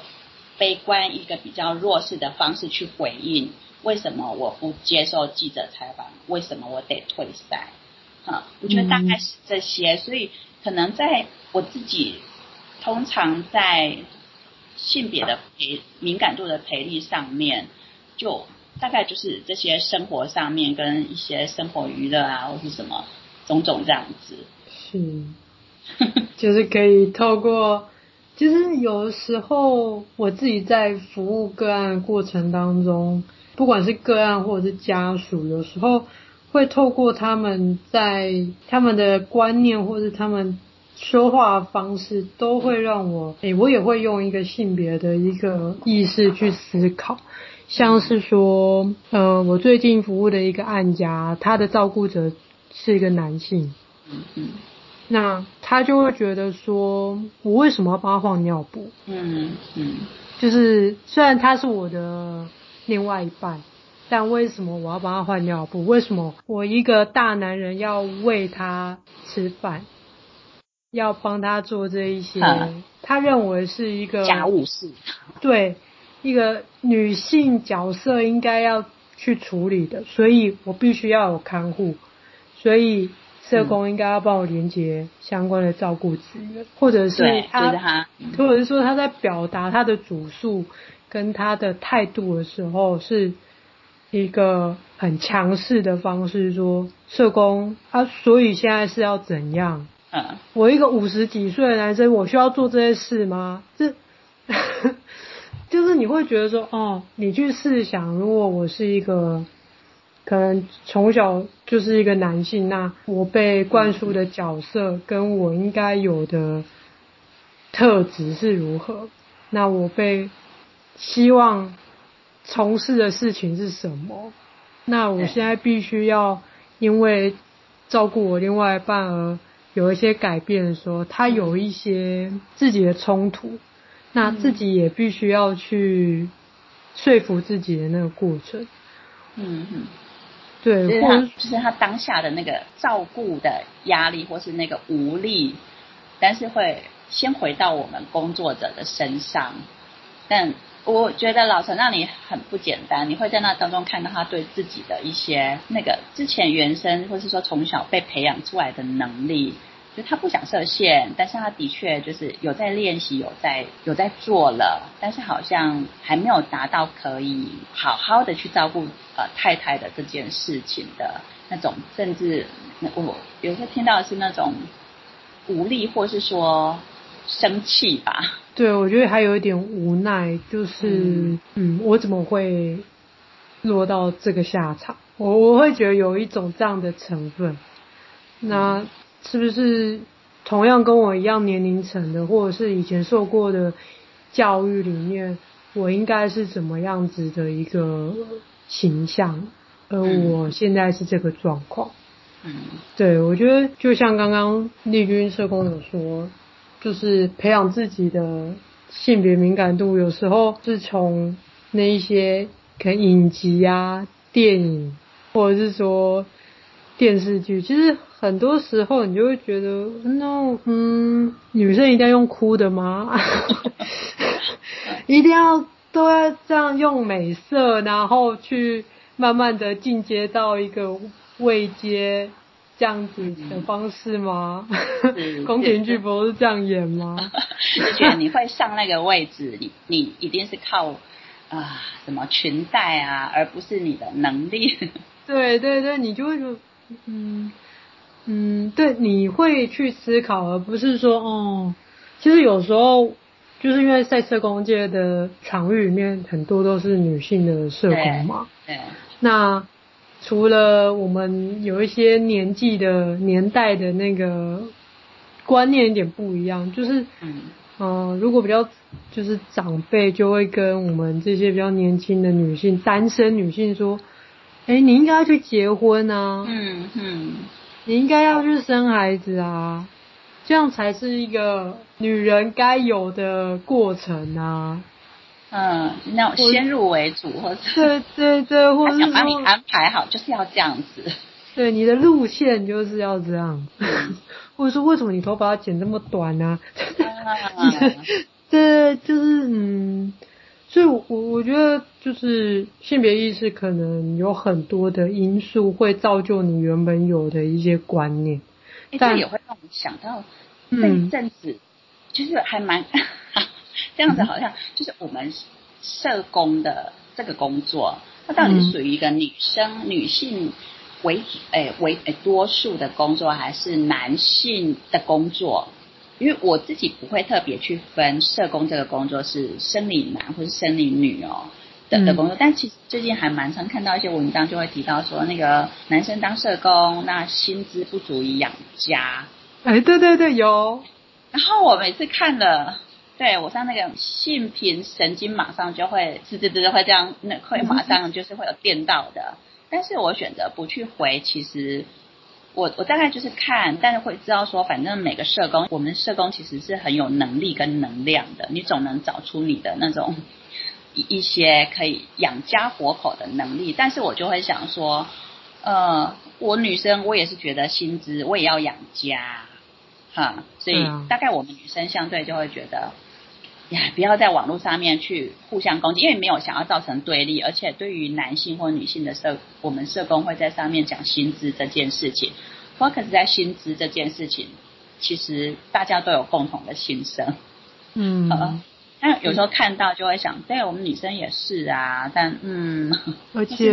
悲观、一个比较弱势的方式去回应，为什么我不接受记者采访？为什么我得退赛？哈，我觉得大概是这些，所以可能在我自己通常在性别的培敏感度的培力上面，就大概就是这些生活上面跟一些生活娱乐啊，或是什么种种这样子。是，就是可以透过，其实有的时候我自己在服务个案过程当中，不管是个案或者是家属，有时候。会透过他们在他们的观念或是他们说话方式，都会让我诶、我也会用一个性别的一个意识去思考，像是说，呃，我最近服务的一个案家，他的照顾者是一个男性，那他就会觉得说，我为什么要帮他换尿布？嗯嗯，就是虽然他是我的另外一半。但为什么我要帮他换尿布？为什么我一个大男人要喂他吃饭，要帮他做这一些？他认为是一个家务事，对，一个女性角色应该要去处理的，所以我必须要有看护，所以社工应该要帮我连接相关的照顾资源，或者是他，是他或者是说他在表达他的主诉跟他的态度的时候是。一个很强势的方式说，社工啊，所以现在是要怎样？嗯，我一个五十几岁的男生，我需要做这些事吗？这，就是你会觉得说，哦，你去试想，如果我是一个可能从小就是一个男性，那我被灌输的角色跟我应该有的特质是如何？那我被希望。从事的事情是什么？那我现在必须要因为照顾我另外一半而有一些改变说，他有一些自己的冲突，那自己也必须要去说服自己的那个过程。嗯嗯，对，就是他，就是他当下的那个照顾的压力，或是那个无力，但是会先回到我们工作者的身上，但。我觉得老陈让你很不简单，你会在那当中看到他对自己的一些那个之前原生，或是说从小被培养出来的能力，就他不想设限，但是他的确就是有在练习，有在有在做了，但是好像还没有达到可以好好的去照顾呃太太的这件事情的那种，甚至我有时候听到的是那种无力，或是说生气吧。对，我觉得还有一点无奈，就是嗯，嗯，我怎么会落到这个下场？我我会觉得有一种这样的成分。那是不是同样跟我一样年龄层的，或者是以前受过的教育里面，我应该是怎么样子的一个形象？而我现在是这个状况。嗯，对，我觉得就像刚刚丽君社工有说。就是培养自己的性别敏感度，有时候是从那一些可能影集啊、电影，或者是说电视剧。其实很多时候你就会觉得，no，嗯，女生一定要用哭的吗？一定要都要这样用美色，然后去慢慢的进阶到一个位阶。这样子的方式吗？宫廷剧不是这样演吗？就觉得你会上那个位置，你你一定是靠啊、呃、什么裙带啊，而不是你的能力。对对对，你就会说，嗯嗯，对，你会去思考，而不是说哦，其实有时候就是因为在社工界的场域里面，很多都是女性的社工嘛。对。对那。除了我们有一些年纪的年代的那个观念有点不一样，就是，嗯，呃，如果比较就是长辈就会跟我们这些比较年轻的女性、单身女性说，哎，你应该要去结婚啊，嗯嗯，你应该要去生孩子啊，这样才是一个女人该有的过程啊。嗯，那种先入为主，或者对对对，或者想把你安排好，就是要这样子。对，你的路线就是要这样。或者说，为什么你头发要剪这么短呢？啊？对，就是嗯，所以我我觉得就是性别意识可能有很多的因素会造就你原本有的一些观念，欸、但也会让我想到这一阵子，嗯、就是还蛮 这样子，好像就是我们社工的这个工作，它到底属于一个女生、嗯、女性为主，哎为哎多数的工作，还是男性的工作？因为我自己不会特别去分社工这个工作是生理男或是生理女哦的的工作，嗯、但其实最近还蛮常看到一些文章，就会提到说那个男生当社工，那薪资不足以养家。哎，对对对，有。然后我每次看了，对我上那个性平神经马上就会滋滋滋会这样，那会马上就是会有电到的。嗯、但是我选择不去回，其实。我我大概就是看，但是会知道说，反正每个社工，我们社工其实是很有能力跟能量的，你总能找出你的那种一一些可以养家活口的能力。但是我就会想说，呃，我女生我也是觉得薪资我也要养家，哈，所以大概我们女生相对就会觉得，呀，不要在网络上面去互相攻击，因为没有想要造成对立，而且对于男性或女性的社，我们社工会在上面讲薪资这件事情。focus 在薪资这件事情，其实大家都有共同的心声，嗯，但有时候看到就会想，对我们女生也是啊，但嗯，而 且，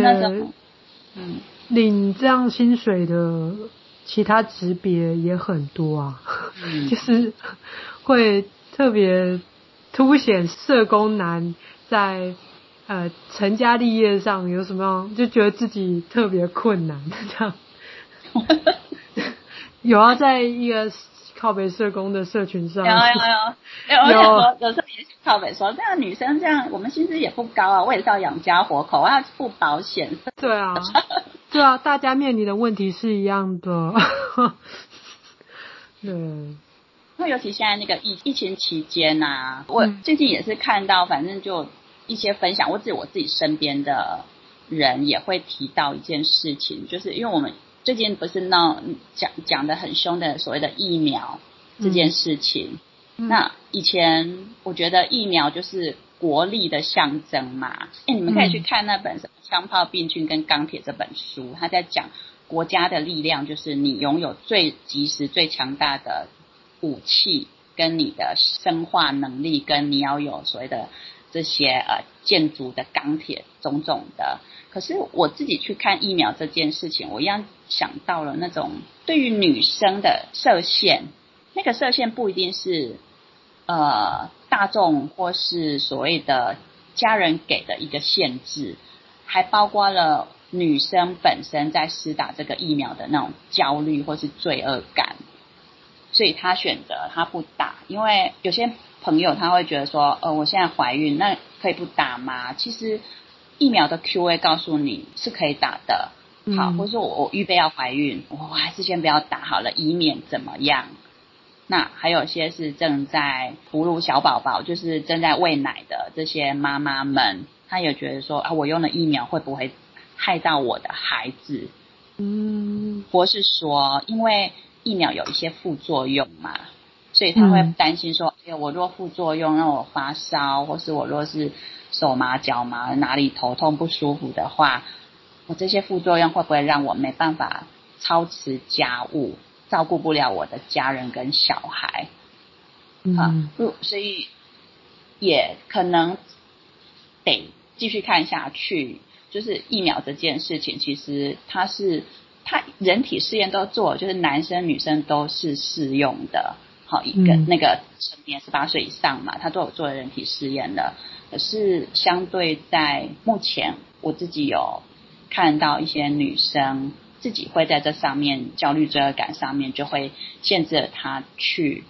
嗯，领这样薪水的其他职别也很多啊，嗯、就是会特别凸显社工男在呃成家立业上有什么样，就觉得自己特别困难 这样。有啊，在一个靠北社工的社群上，有有有，有，有，有时候也是靠北说，这样女生这样，我们薪资也不高啊，我也是要养家活口，我要付保险。对啊，对啊，大家面临的问题是一样的。对，那尤其现在那个疫疫情期间呐、啊，我最近也是看到，反正就一些分享，我自己我自己身边的人也会提到一件事情，就是因为我们。最近不是闹讲讲的很凶的所谓的疫苗这件事情，那以前我觉得疫苗就是国力的象征嘛。哎，你们可以去看那本《什么枪炮、病菌跟钢铁》这本书，他在讲国家的力量，就是你拥有最及时、最强大的武器，跟你的生化能力，跟你要有所谓的这些呃建筑的钢铁种种的。可是我自己去看疫苗这件事情，我一样想到了那种对于女生的射线，那个射线不一定是呃大众或是所谓的家人给的一个限制，还包括了女生本身在施打这个疫苗的那种焦虑或是罪恶感，所以他选择他不打，因为有些朋友他会觉得说，呃，我现在怀孕，那可以不打吗？其实。疫苗的 Q&A 告诉你是可以打的，好，或者说我我预备要怀孕，我还是先不要打好了，以免怎么样。那还有些是正在哺乳小宝宝，就是正在喂奶的这些妈妈们，她也觉得说啊，我用了疫苗会不会害到我的孩子？嗯，或是说因为疫苗有一些副作用嘛，所以他会担心说，哎，我若副作用让我发烧，或是我若是。手麻脚麻，哪里头痛不舒服的话，我这些副作用会不会让我没办法操持家务，照顾不了我的家人跟小孩？嗯、啊，所以也可能得继续看下去。就是疫苗这件事情，其实它是它人体试验都做，就是男生女生都是适用的。好，一个那个成年十八岁以上嘛，他都有做人体试验的。可是相对在目前，我自己有看到一些女生自己会在这上面焦虑、罪恶感上面，就会限制了她去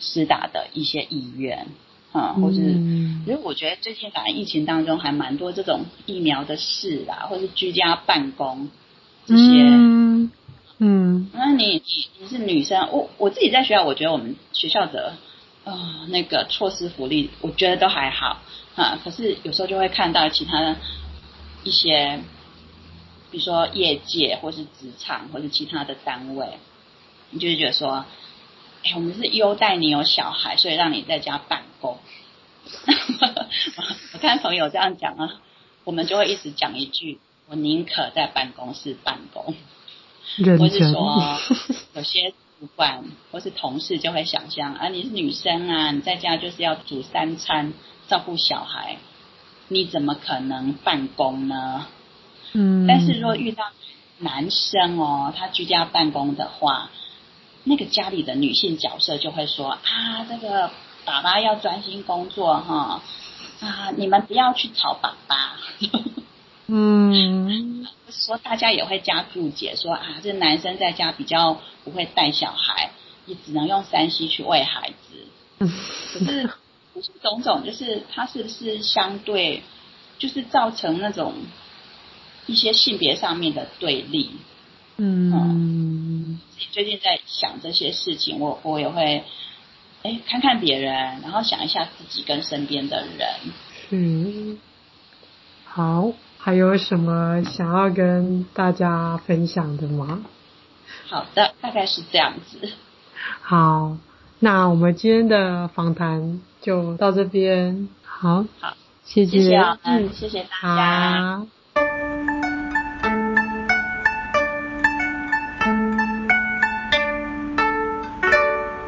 施打的一些意愿，嗯，或是，因为我觉得最近反正疫情当中还蛮多这种疫苗的事啦，或是居家办公这些，嗯，那你你你是女生，我我自己在学校，我觉得我们学校的呃那个措施福利，我觉得都还好啊。可是有时候就会看到其他的一些，比如说业界或是职场或是其他的单位，你就会觉得说，哎，我们是优待你有小孩，所以让你在家办公。我看朋友这样讲啊，我们就会一直讲一句：我宁可在办公室办公。或是说，有些主管或是同事就会想象啊，你是女生啊，你在家就是要煮三餐，照顾小孩，你怎么可能办公呢？嗯。但是如果遇到男生哦，他居家办公的话，那个家里的女性角色就会说啊，这个爸爸要专心工作哈，啊，你们不要去吵爸爸。嗯。说，大家也会加注解说啊，这男生在家比较不会带小孩，也只能用山西去喂孩子。可是，不是种种，就是他是不是相对，就是造成那种一些性别上面的对立。嗯，嗯，最近在想这些事情，我我也会，哎，看看别人，然后想一下自己跟身边的人。嗯，好。还有什么想要跟大家分享的吗？好的，大概是这样子。好，那我们今天的访谈就到这边。好，好，谢谢，谢谢，嗯，谢谢大家。